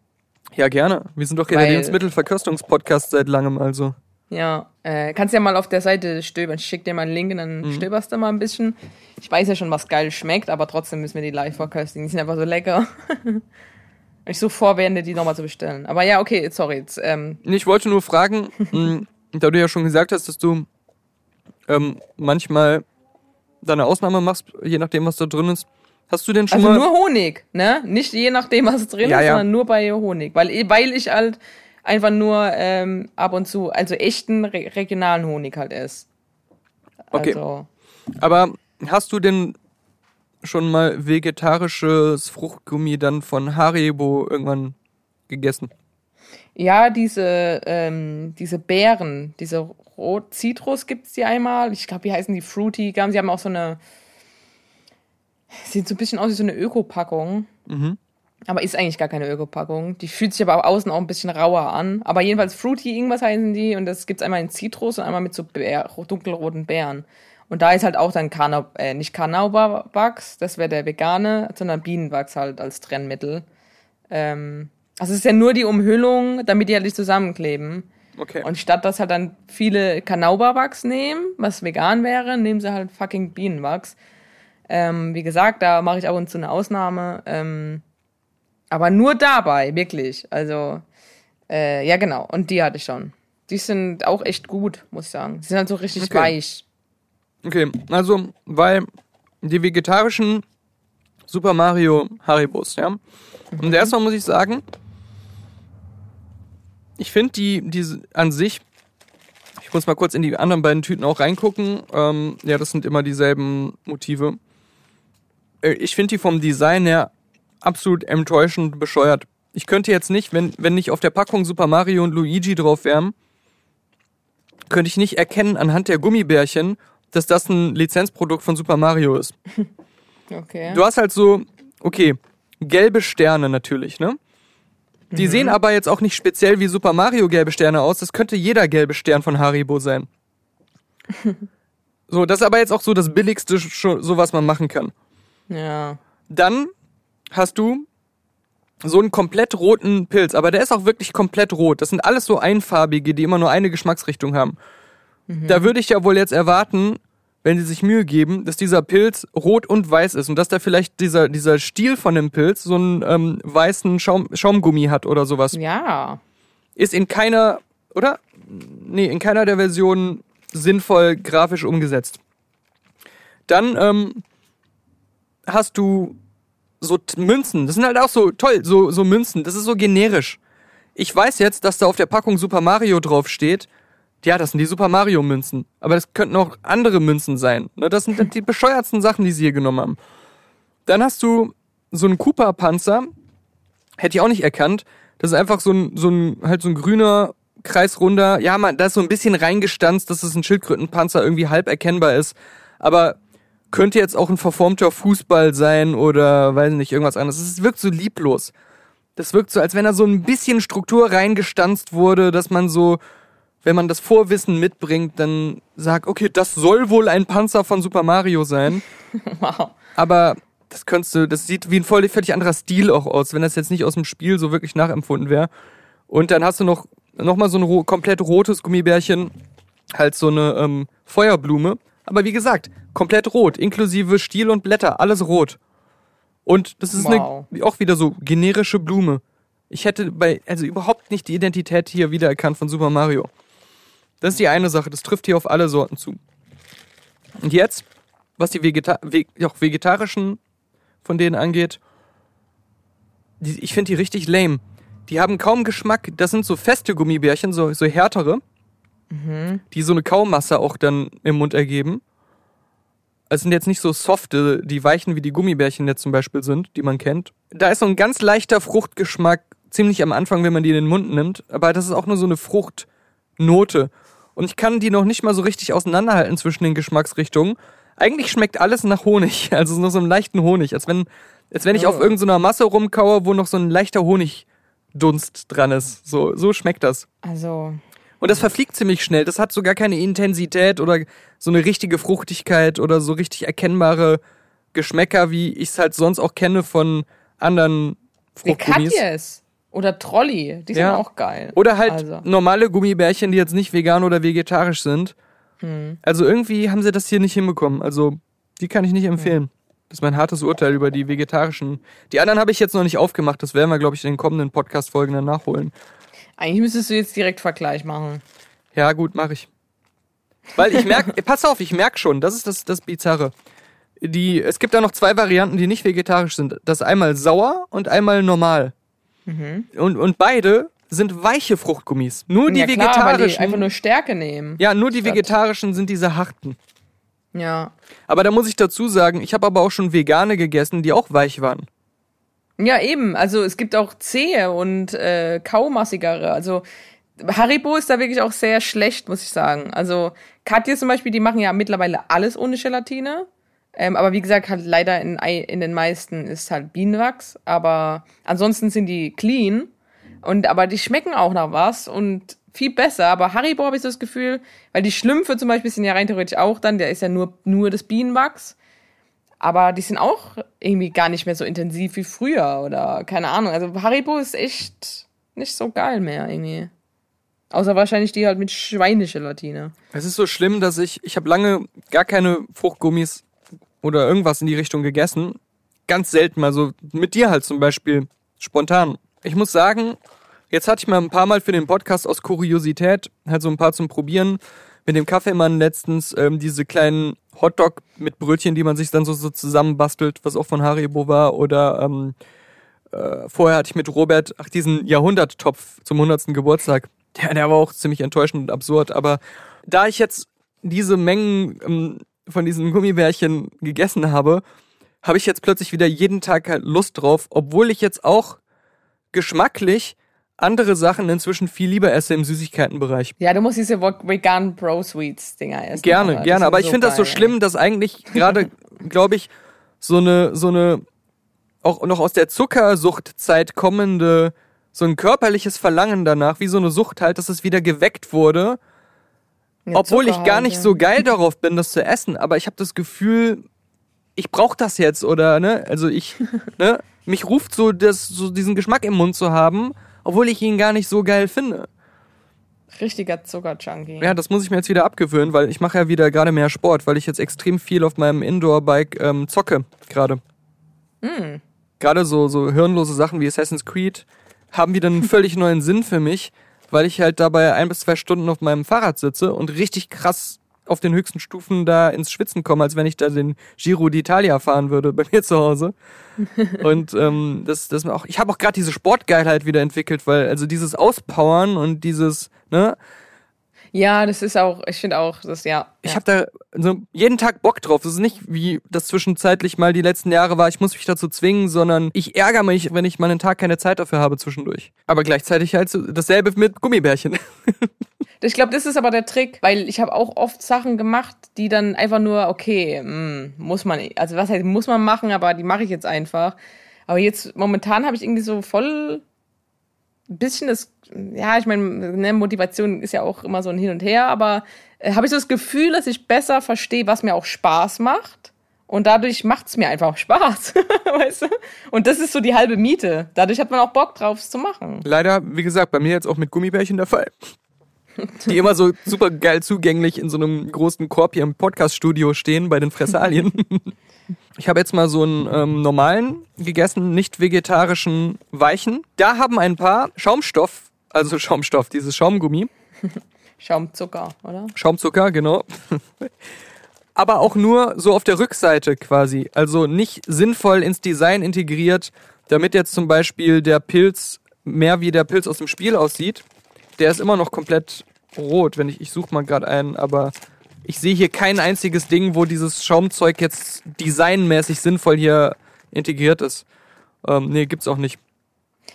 ja, gerne. Wir sind doch der Weil- Lebensmittelverköstungs-Podcast seit langem, also. Ja, äh, kannst ja mal auf der Seite stöbern. Ich schick dir mal einen Link und dann Mhm. stöberst du mal ein bisschen. Ich weiß ja schon, was geil schmeckt, aber trotzdem müssen wir die live verköstigen. Die sind einfach so lecker. ich suche Vorwände, die nochmal zu bestellen. Aber ja, okay, sorry. Jetzt, ähm, Ich wollte nur fragen, mh, da du ja schon gesagt hast, dass du ähm, manchmal deine Ausnahme machst, je nachdem, was da drin ist. Hast du denn schon also mal. nur Honig, ne? Nicht je nachdem, was drin Ja, ist, ja. sondern nur bei Honig. Weil, weil ich halt einfach nur ähm, ab und zu, also echten re regionalen Honig halt esse. Okay. Also, Aber hast du denn schon mal vegetarisches Fruchtgummi dann von Haribo irgendwann gegessen? Ja, diese, ähm, diese Beeren, diese Rot Zitrus gibt's die einmal. Ich glaube, wie heißen die Fruity Gum. Sie haben auch so eine. Sieht so ein bisschen aus wie so eine Öko-Packung. Aber ist eigentlich gar keine Öko-Packung. Die fühlt sich aber außen auch ein bisschen rauer an. Aber jedenfalls Fruity irgendwas heißen die. Und das gibt's einmal in Zitrus und einmal mit so Bär, dunkelroten Beeren. Und da ist halt auch dann Karnau, äh, nicht Karnauberwachs, das wäre der vegane, sondern Bienenwachs halt als Trennmittel. Ähm, also es ist ja nur die Umhüllung, damit die halt nicht zusammenkleben. Okay. Und statt dass halt dann viele Kanauberwachs nehmen, was vegan wäre, nehmen sie halt fucking Bienenwachs. Ähm, wie gesagt, da mache ich ab und zu eine Ausnahme. Ähm, aber nur dabei, wirklich. Also, äh, ja genau. Und die hatte ich schon. Die sind auch echt gut, muss ich sagen. Die sind halt so richtig Okay. weich. Okay, also, weil die vegetarischen Super Mario Haribos, ja. Und erstmal muss ich sagen, ich finde die, diese an sich, ich muss mal kurz in die anderen beiden Tüten auch reingucken. Ähm, ja, das sind immer dieselben Motive. Äh, Ich finde die vom Design her absolut enttäuschend bescheuert. Ich könnte jetzt nicht, wenn, wenn nicht auf der Packung Super Mario und Luigi drauf wären, könnte ich nicht erkennen anhand der Gummibärchen, dass das ein Lizenzprodukt von Super Mario ist. Okay. Du hast halt so, okay, gelbe Sterne natürlich, ne? Die sehen aber jetzt auch nicht speziell wie Super Mario gelbe Sterne aus. Das könnte jeder gelbe Stern von Haribo sein. so, das ist aber jetzt auch so das billigste, so was man machen kann. ja. Dann hast du so einen komplett roten Pilz, aber der ist auch wirklich komplett rot. Das sind alles so einfarbige, die immer nur eine Geschmacksrichtung haben. Da würde ich ja wohl jetzt erwarten, wenn sie sich Mühe geben, dass dieser Pilz rot und weiß ist und dass da vielleicht dieser, dieser Stiel von dem Pilz so einen ähm, weißen Schaum, Schaumgummi hat oder sowas. Ja. Ist in keiner, oder? Nee, in keiner der Versionen sinnvoll grafisch umgesetzt. Dann ähm, hast du so Münzen. Das sind halt auch so toll, so, so Münzen. Das ist so generisch. Ich weiß jetzt, dass da auf der Packung Super Mario drauf steht. Ja, das sind die Super Mario Münzen. Aber das könnten auch andere Münzen sein. Ne, Das sind die bescheuertsten Sachen, die sie hier genommen haben. Dann hast du so einen Cooper-Panzer. Hätte ich auch nicht erkannt. Das ist einfach so ein, so ein, halt so ein grüner, kreisrunder. Ja, man, da ist so ein bisschen reingestanzt, dass es ein Schildkrötenpanzer irgendwie halb erkennbar ist. Aber könnte jetzt auch ein verformter Fußball sein oder weiß nicht, irgendwas anderes. Es wirkt so lieblos. Das wirkt so, als wenn da so ein bisschen Struktur reingestanzt wurde, dass man so, wenn man das Vorwissen mitbringt, dann sagt, okay, das soll wohl ein Panzer von Super Mario sein. Wow. Aber das könntest du, das sieht wie ein voll, völlig anderer Stil auch aus, wenn das jetzt nicht aus dem Spiel so wirklich nachempfunden wäre. Und dann hast du noch, noch mal so ein komplett rotes Gummibärchen, halt so eine ähm, Feuerblume. Aber wie gesagt, komplett rot, inklusive Stiel und Blätter, alles rot. Und das ist Wow. eine, auch wieder so generische Blume. Ich hätte bei, also überhaupt nicht die Identität hier wiedererkannt von Super Mario. Das ist die eine Sache, das trifft hier auf alle Sorten zu. Und jetzt, was die Vegeta ve auch vegetarischen von denen angeht, die, ich finde die richtig lame. Die haben kaum Geschmack. Das sind so feste Gummibärchen, so, so härtere, die so eine Kaumasse auch dann im Mund ergeben. Es sind jetzt nicht so softe, die weichen wie die Gummibärchen jetzt zum Beispiel sind, die man kennt. Da ist so ein ganz leichter Fruchtgeschmack, ziemlich am Anfang, wenn man die in den Mund nimmt. Aber das ist auch nur so eine Fruchtnote. Und ich kann die noch nicht mal so richtig auseinanderhalten zwischen den Geschmacksrichtungen. Eigentlich schmeckt alles nach Honig, also nur so einem leichten Honig, als wenn, als wenn ich auf Oh. irgendeiner Masse rumkaue, wo noch so ein leichter Honigdunst dran ist. So, so schmeckt das. Also, Und das verfliegt ziemlich schnell. Das hat so gar keine Intensität oder so eine richtige Fruchtigkeit oder so richtig erkennbare Geschmäcker, wie ich es halt sonst auch kenne von anderen Fruchtgummis. Katjes oder Trolli, die sind Ja. auch geil. Oder halt Also. normale Gummibärchen, die jetzt nicht vegan oder vegetarisch sind. Hm. Also irgendwie haben sie das hier nicht hinbekommen. Also die kann ich nicht empfehlen. Das ist mein hartes Urteil über die vegetarischen. Die anderen habe ich jetzt noch nicht aufgemacht. Das werden wir, glaube ich, in den kommenden Podcast-Folgen dann nachholen. Eigentlich müsstest du jetzt direkt Vergleich machen. Ja, gut, mache ich. Weil ich merke, pass auf, ich merke schon, das ist das, das Bizarre. Die, es gibt da noch zwei Varianten, die nicht vegetarisch sind. Das einmal sauer und einmal normal. Mhm. Und, und beide sind weiche Fruchtgummis. Nur die ja, klar, weil die vegetarischen. einfach nur Stärke nehmen. ja, nur die vegetarischen sind diese harten. Ja. Aber da muss ich dazu sagen, ich habe aber auch schon vegane gegessen, die auch weich waren. Ja, eben. Also es gibt auch zähe und äh, kaumassigere. Also Haribo ist da wirklich auch sehr schlecht, muss ich sagen. Also Katja zum Beispiel, die machen ja mittlerweile alles ohne Gelatine. Ähm, aber wie gesagt, halt leider in, in den meisten ist halt Bienenwachs. Aber ansonsten sind die clean. Und aber die schmecken auch nach was und viel besser. Aber Haribo habe ich so das Gefühl, weil die Schlümpfe zum Beispiel sind ja rein theoretisch auch dann, der ist ja nur, nur das Bienenwachs. Aber die sind auch irgendwie gar nicht mehr so intensiv wie früher oder keine Ahnung. Also Haribo ist echt nicht so geil mehr irgendwie. Außer wahrscheinlich die halt mit Schweinegelatine. Es ist so schlimm, dass ich, ich habe lange gar keine Fruchtgummis oder irgendwas in die Richtung gegessen. Ganz selten mal so mit dir halt zum Beispiel spontan. Ich muss sagen, jetzt hatte ich mal ein paar Mal für den Podcast aus Kuriosität halt so ein paar zum Probieren. Mit dem Kaffeemann letztens ähm, diese kleinen Hotdog mit Brötchen, die man sich dann so, so zusammenbastelt, was auch von Haribo war. Oder ähm, äh, vorher hatte ich mit Robert ach diesen Jahrhunderttopf zum 100. Geburtstag. Der, der war auch ziemlich enttäuschend und absurd. Aber da ich jetzt diese Mengen ähm, von diesen Gummibärchen gegessen habe, habe ich jetzt plötzlich wieder jeden Tag halt Lust drauf, obwohl ich jetzt auch geschmacklich andere Sachen inzwischen viel lieber esse im Süßigkeitenbereich. Ja, du musst diese vegan Pro Sweets Dinger essen. Gerne, aber gerne. Aber ich so finde das so schlimm, dass eigentlich gerade, glaube ich, so eine, so eine, auch noch aus der Zuckersuchtzeit kommende, so ein körperliches Verlangen danach, wie so eine Sucht halt, dass es wieder geweckt wurde. Ja, obwohl Zucker ich gar nicht ja. so geil darauf bin, das zu essen. Aber ich habe das Gefühl, ich brauche das jetzt oder, ne? Also ich, ne? Mich ruft so, das, so diesen Geschmack im Mund zu haben obwohl ich ihn gar nicht so geil finde. Richtiger Zuckerjunkie. Ja, das muss ich mir jetzt wieder abgewöhnen, weil ich mache ja wieder gerade mehr Sport, weil ich jetzt extrem viel auf meinem Indoor-Bike ähm, zocke gerade. Mm. Gerade so, so hirnlose Sachen wie Assassin's Creed haben wieder einen völlig neuen Sinn für mich, weil ich halt dabei ein bis zwei Stunden auf meinem Fahrrad sitze und richtig krass auf den höchsten Stufen da ins Schwitzen komme, als wenn ich da den Giro d'Italia fahren würde bei mir zu Hause. und ähm, das, das auch, ich habe auch gerade diese Sportgeilheit wieder entwickelt, weil also dieses Auspowern und dieses, ne, ja, das ist auch, ich finde auch, das ja. Ich habe da so jeden Tag Bock drauf. Das ist nicht wie das zwischenzeitlich mal die letzten Jahre war, ich muss mich dazu zwingen, sondern ich ärgere mich, wenn ich mal einen Tag keine Zeit dafür habe zwischendurch. Aber gleichzeitig halt so dasselbe mit Gummibärchen. Ich glaube, das ist aber der Trick, weil ich habe auch oft Sachen gemacht, die dann einfach nur, okay, mh, hm, muss man, also was heißt, muss man machen, aber die mache ich jetzt einfach. Aber jetzt momentan habe ich irgendwie so voll ein bisschen das, ja, ich meine, ne, Motivation ist ja auch immer so ein Hin und Her, aber äh, habe ich so das Gefühl, dass ich besser verstehe, was mir auch Spaß macht. Und dadurch macht's mir einfach Spaß, weißt du? Und das ist so die halbe Miete. Dadurch hat man auch Bock drauf, es zu machen. Leider, wie gesagt, bei mir jetzt auch mit Gummibärchen der Fall. Die immer so super geil zugänglich in so einem großen Korb hier im Podcast-Studio stehen bei den Fressalien. Ich habe jetzt mal so einen ähm, normalen gegessen, nicht vegetarischen Weichen. Da haben ein paar Schaumstoff, also Schaumstoff, dieses Schaumgummi. Schaumzucker, oder? Schaumzucker, genau. Aber auch nur so auf der Rückseite quasi. Also nicht sinnvoll ins Design integriert, damit jetzt zum Beispiel der Pilz mehr wie der Pilz aus dem Spiel aussieht. Der ist immer noch komplett rot, wenn ich, ich suche mal gerade einen, aber ich sehe hier kein einziges Ding, wo dieses Schaumzeug jetzt designmäßig sinnvoll hier integriert ist. Ähm, nee, gibt's auch nicht.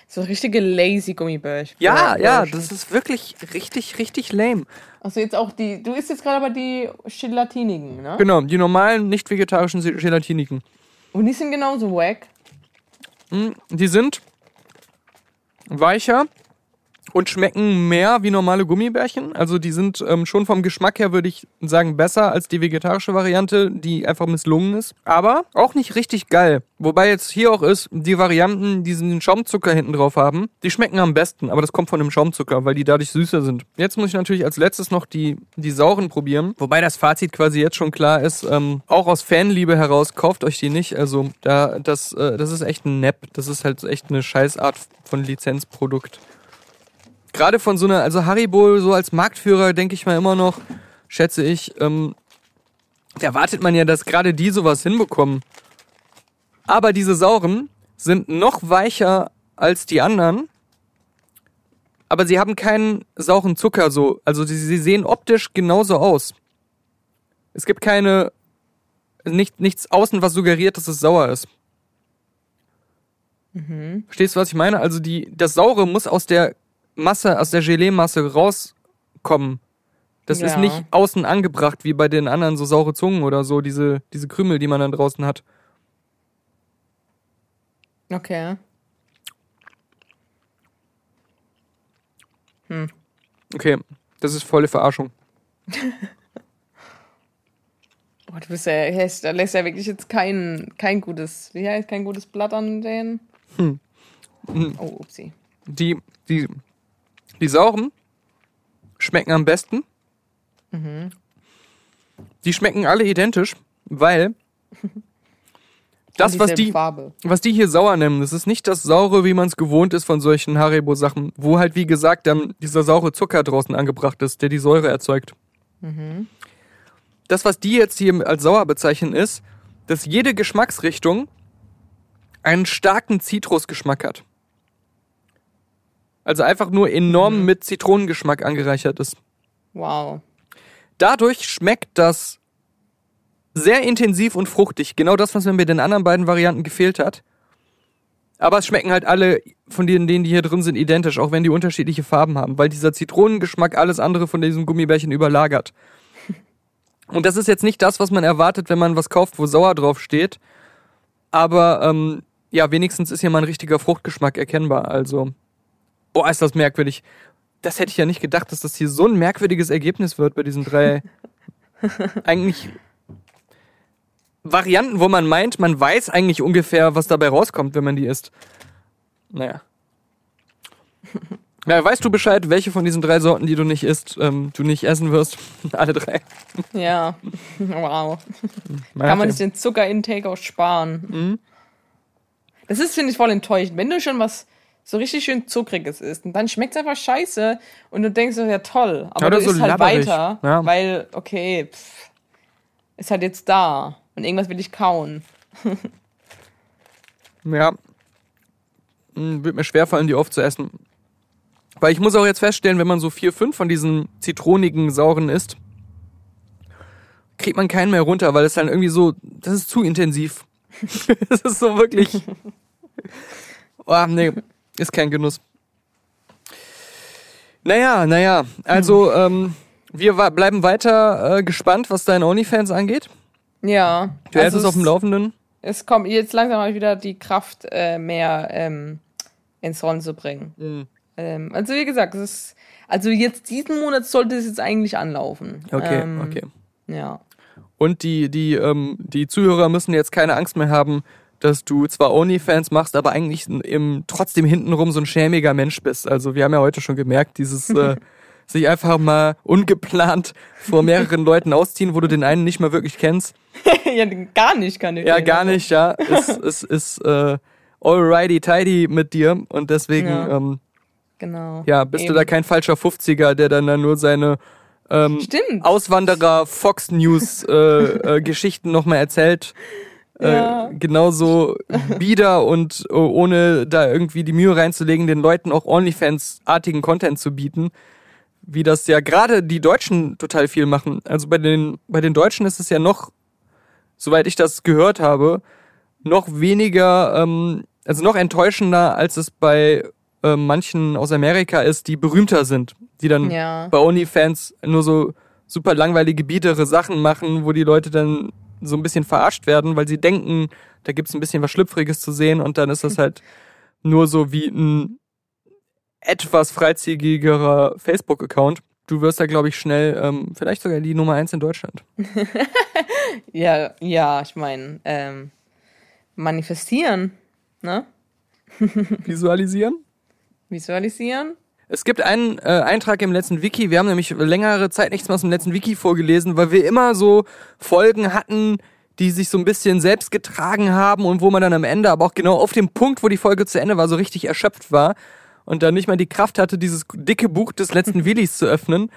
So richtige lazy Gummibärchen. Ja, ja, das ist wirklich richtig, richtig lame. Also jetzt auch die, du isst jetzt gerade aber die Gelatinigen, ne? Genau, die normalen, nicht vegetarischen Gelatinigen. Und die sind genauso wack. Hm, die sind weicher, und schmecken mehr wie normale Gummibärchen. Also die sind ähm, schon vom Geschmack her, würde ich sagen, besser als die vegetarische Variante, die einfach misslungen ist. Aber auch nicht richtig geil. Wobei jetzt hier auch ist, die Varianten, die den Schaumzucker hinten drauf haben, die schmecken am besten. Aber das kommt von dem Schaumzucker, weil die dadurch süßer sind. Jetzt muss ich natürlich als letztes noch die, die sauren probieren. Wobei das Fazit quasi jetzt schon klar ist, ähm, auch aus Fanliebe heraus, kauft euch die nicht. Also da, das, äh, das ist echt ein Nepp. Das ist halt echt eine Scheißart von Lizenzprodukt gerade von so einer, also Haribo so als Marktführer, denke ich mal immer noch, schätze ich, ähm, da erwartet man ja, dass gerade die sowas hinbekommen. Aber diese sauren sind noch weicher als die anderen. Aber sie haben keinen sauren Zucker so. Also sie, sie sehen optisch genauso aus. Es gibt keine, nicht, nichts außen, was suggeriert, dass es sauer ist. Verstehst du, was ich meine? Also die, das Saure muss aus der Masse, aus der Gelee-Masse rauskommen. Das ist Ja. nicht außen angebracht, wie bei den anderen so saure Zungen oder so, diese, diese Krümel, die man dann draußen hat. Okay. Okay, das ist volle Verarschung. Boah, du bist ja, da lässt ja wirklich jetzt kein, kein gutes, wie heißt, kein gutes Blatt an den. Hm. Oh, upsie. Die, die, die sauren schmecken am besten. Die schmecken alle identisch, weil das, was die, Farbe. was die hier sauer nennen, das ist nicht das Saure, wie man es gewohnt ist von solchen Haribo-Sachen, wo halt, wie gesagt, dann dieser saure Zucker draußen angebracht ist, der die Säure erzeugt. Das, was die jetzt hier als sauer bezeichnen, ist, dass jede Geschmacksrichtung einen starken Zitrusgeschmack hat. Also einfach nur enorm mit Zitronengeschmack angereichert ist. Wow. Dadurch schmeckt das sehr intensiv und fruchtig. Genau das, was mir bei den anderen beiden Varianten gefehlt hat. Aber es schmecken halt alle von denen, denen die hier drin sind, identisch, auch wenn die unterschiedliche Farben haben, weil dieser Zitronengeschmack alles andere von diesem Gummibärchen überlagert. Und das ist jetzt nicht das, was man erwartet, wenn man was kauft, wo sauer drauf steht. Aber ähm, ja, wenigstens ist hier mal ein richtiger Fruchtgeschmack erkennbar. Also, boah, ist das merkwürdig. Das hätte ich ja nicht gedacht, dass das hier so ein merkwürdiges Ergebnis wird bei diesen drei eigentlich Varianten, wo man meint, man weiß eigentlich ungefähr, was dabei rauskommt, wenn man die isst. Naja. Ja, weißt du Bescheid, welche von diesen drei Sorten, die du nicht isst, ähm, du nicht essen wirst? Alle drei. Ja. wow. Ja, Kann man sich den Zucker-Intake auch sparen. Mhm. Das ist, finde ich, voll enttäuschend. Wenn du schon was so richtig schön Zuckriges isst und dann schmeckt es einfach scheiße und du denkst, so, ja toll, aber Oder du so isst halt labberig. weiter, Ja. weil, okay, pff, ist halt jetzt da und irgendwas will ich kauen. Ja. Hm, Wird mir schwerfallen, die aufzuessen. Weil ich muss auch jetzt feststellen, wenn man so vier, fünf von diesen zitronigen, sauren isst, kriegt man keinen mehr runter, weil es dann irgendwie so, das ist zu intensiv. das ist so wirklich. Oh, nee, ist kein Genuss. Naja, naja, also ähm, wir bleiben weiter äh, gespannt, was deine OnlyFans angeht. Ja. Du hältst also es auf dem Laufenden. Es kommt jetzt langsam mal wieder die Kraft äh, mehr ähm, ins Rollen zu bringen. Mhm. Ähm, also wie gesagt, es ist, also jetzt diesen Monat sollte es jetzt eigentlich anlaufen. Okay, ähm, okay. Ja. Und die, die, ähm, die Zuhörer müssen jetzt keine Angst mehr haben, dass du zwar OnlyFans machst, aber eigentlich im, trotzdem hintenrum so ein schämiger Mensch bist. Also wir haben ja heute schon gemerkt, dieses äh, sich einfach mal ungeplant vor mehreren Leuten ausziehen, wo du den einen nicht mal wirklich kennst. ja, gar nicht kann ich. Ja, gar nicht, ja. Es, es ist äh, alrighty tidy mit dir und deswegen Ja. ähm, Genau. ja, bist du Eben. da kein falscher 50er, der dann, dann nur seine ähm, Stimmt. Auswanderer Fox News äh, äh, Geschichten nochmal erzählt. Ja. Äh, genauso bieder und äh, ohne da irgendwie die Mühe reinzulegen, den Leuten auch OnlyFans-artigen Content zu bieten. Wie das ja gerade die Deutschen total viel machen. Also bei den, bei den Deutschen ist es ja noch, soweit ich das gehört habe, noch weniger, ähm, also noch enttäuschender, als es bei äh, manchen aus Amerika ist, die berühmter sind, die dann Ja. bei OnlyFans nur so super langweilige, biedere Sachen machen, wo die Leute dann so ein bisschen verarscht werden, weil sie denken, da gibt's ein bisschen was Schlüpfriges zu sehen und dann ist das halt nur so wie ein etwas freizügigerer Facebook-Account. Du wirst da, glaube ich, schnell ähm, vielleicht sogar die Nummer eins in Deutschland. Ja, ja, ich meine, ähm, manifestieren, ne? Visualisieren? Visualisieren. Es gibt einen äh, Eintrag im letzten Wiki. Wir haben nämlich längere Zeit nichts mehr aus dem letzten Wiki vorgelesen, weil wir immer so Folgen hatten, die sich so ein bisschen selbst getragen haben und wo man dann am Ende, aber auch genau auf dem Punkt, wo die Folge zu Ende war, so richtig erschöpft war und dann nicht mal die Kraft hatte, dieses dicke Buch des letzten Willis zu öffnen.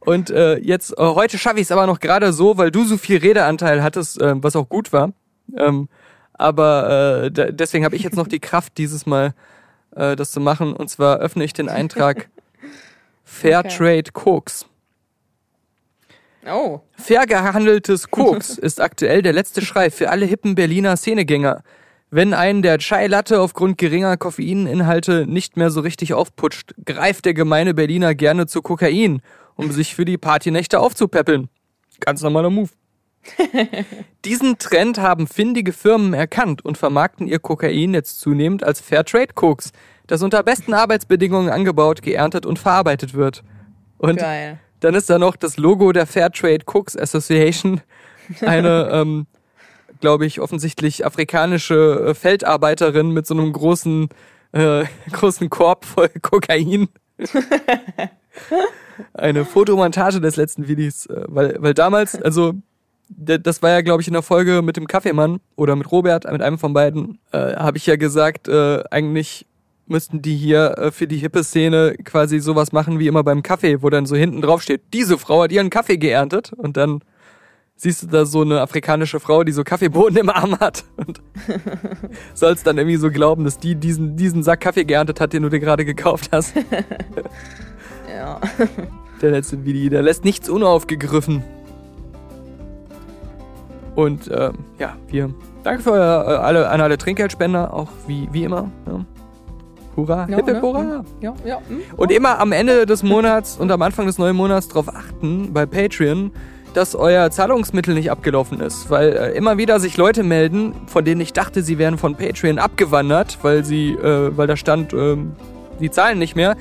Und äh, jetzt, äh, heute schaffe ich es aber noch gerade so, weil du so viel Redeanteil hattest, äh, was auch gut war. Ähm, aber äh, deswegen habe ich jetzt noch die Kraft, dieses Mal äh, das zu machen. Und zwar öffne ich den Eintrag Fairtrade Koks. Oh, Fair gehandeltes Koks ist aktuell der letzte Schrei für alle hippen Berliner Szenegänger. Wenn einen der Chai Latte aufgrund geringer Koffeininhalte nicht mehr so richtig aufputscht, greift der gemeine Berliner gerne zu Kokain, um sich für die Partynächte aufzupäppeln. Ganz normaler Move. Diesen Trend haben findige Firmen erkannt und vermarkten ihr Kokain jetzt zunehmend als Fairtrade Koks, das unter besten Arbeitsbedingungen angebaut, geerntet und verarbeitet wird. Und Geil. dann ist da noch das Logo der Fairtrade Cooks Association, eine, ähm, glaube ich, offensichtlich afrikanische äh, Feldarbeiterin mit so einem großen, äh, großen Korb voll Kokain. eine Fotomontage des letzten Videos, äh, weil, weil damals, also das war ja, glaube ich, in der Folge mit dem Kaffeemann oder mit Robert, mit einem von beiden, äh, habe ich ja gesagt, äh, eigentlich müssten die hier äh, für die hippe Szene quasi sowas machen wie immer beim Kaffee, wo dann so hinten drauf steht, diese Frau hat ihren Kaffee geerntet und dann siehst du da so eine afrikanische Frau, die so Kaffeebohnen im Arm hat und sollst dann irgendwie so glauben, dass die diesen, diesen Sack Kaffee geerntet hat, den du dir gerade gekauft hast. Ja. Der letzte Video, der lässt nichts unaufgegriffen. Und ähm, ja, wir danke für euer, äh, alle, an alle Trinkgeldspender, auch wie, wie immer. Ja. Hurra, Ja, hip, hip, hurra. Ja, ja. hm. Und immer am Ende des Monats und am Anfang des neuen Monats darauf achten bei Patreon, dass euer Zahlungsmittel nicht abgelaufen ist. Weil äh, immer wieder sich Leute melden, von denen ich dachte, sie wären von Patreon abgewandert, weil sie, äh, weil da stand, ähm, die zahlen nicht mehr.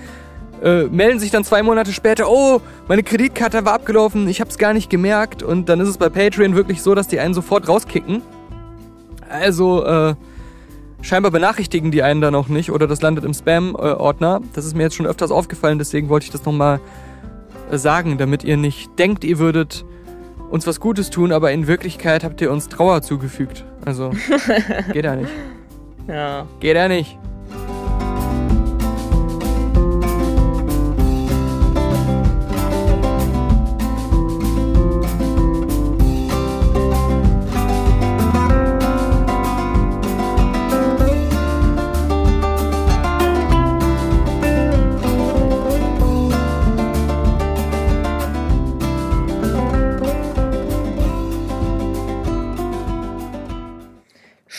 Äh, melden sich dann zwei Monate später, oh, meine Kreditkarte war abgelaufen, ich hab's gar nicht gemerkt. Und dann ist es bei Patreon wirklich so, dass die einen sofort rauskicken. Also, äh, scheinbar benachrichtigen die einen dann auch nicht oder das landet im Spam-Ordner. Das ist mir jetzt schon öfters aufgefallen, deswegen wollte ich das nochmal äh, sagen, damit ihr nicht denkt, ihr würdet uns was Gutes tun, aber in Wirklichkeit habt ihr uns Trauer zugefügt. Also, geht ja nicht. Ja. Geht ja nicht.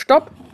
Stopp.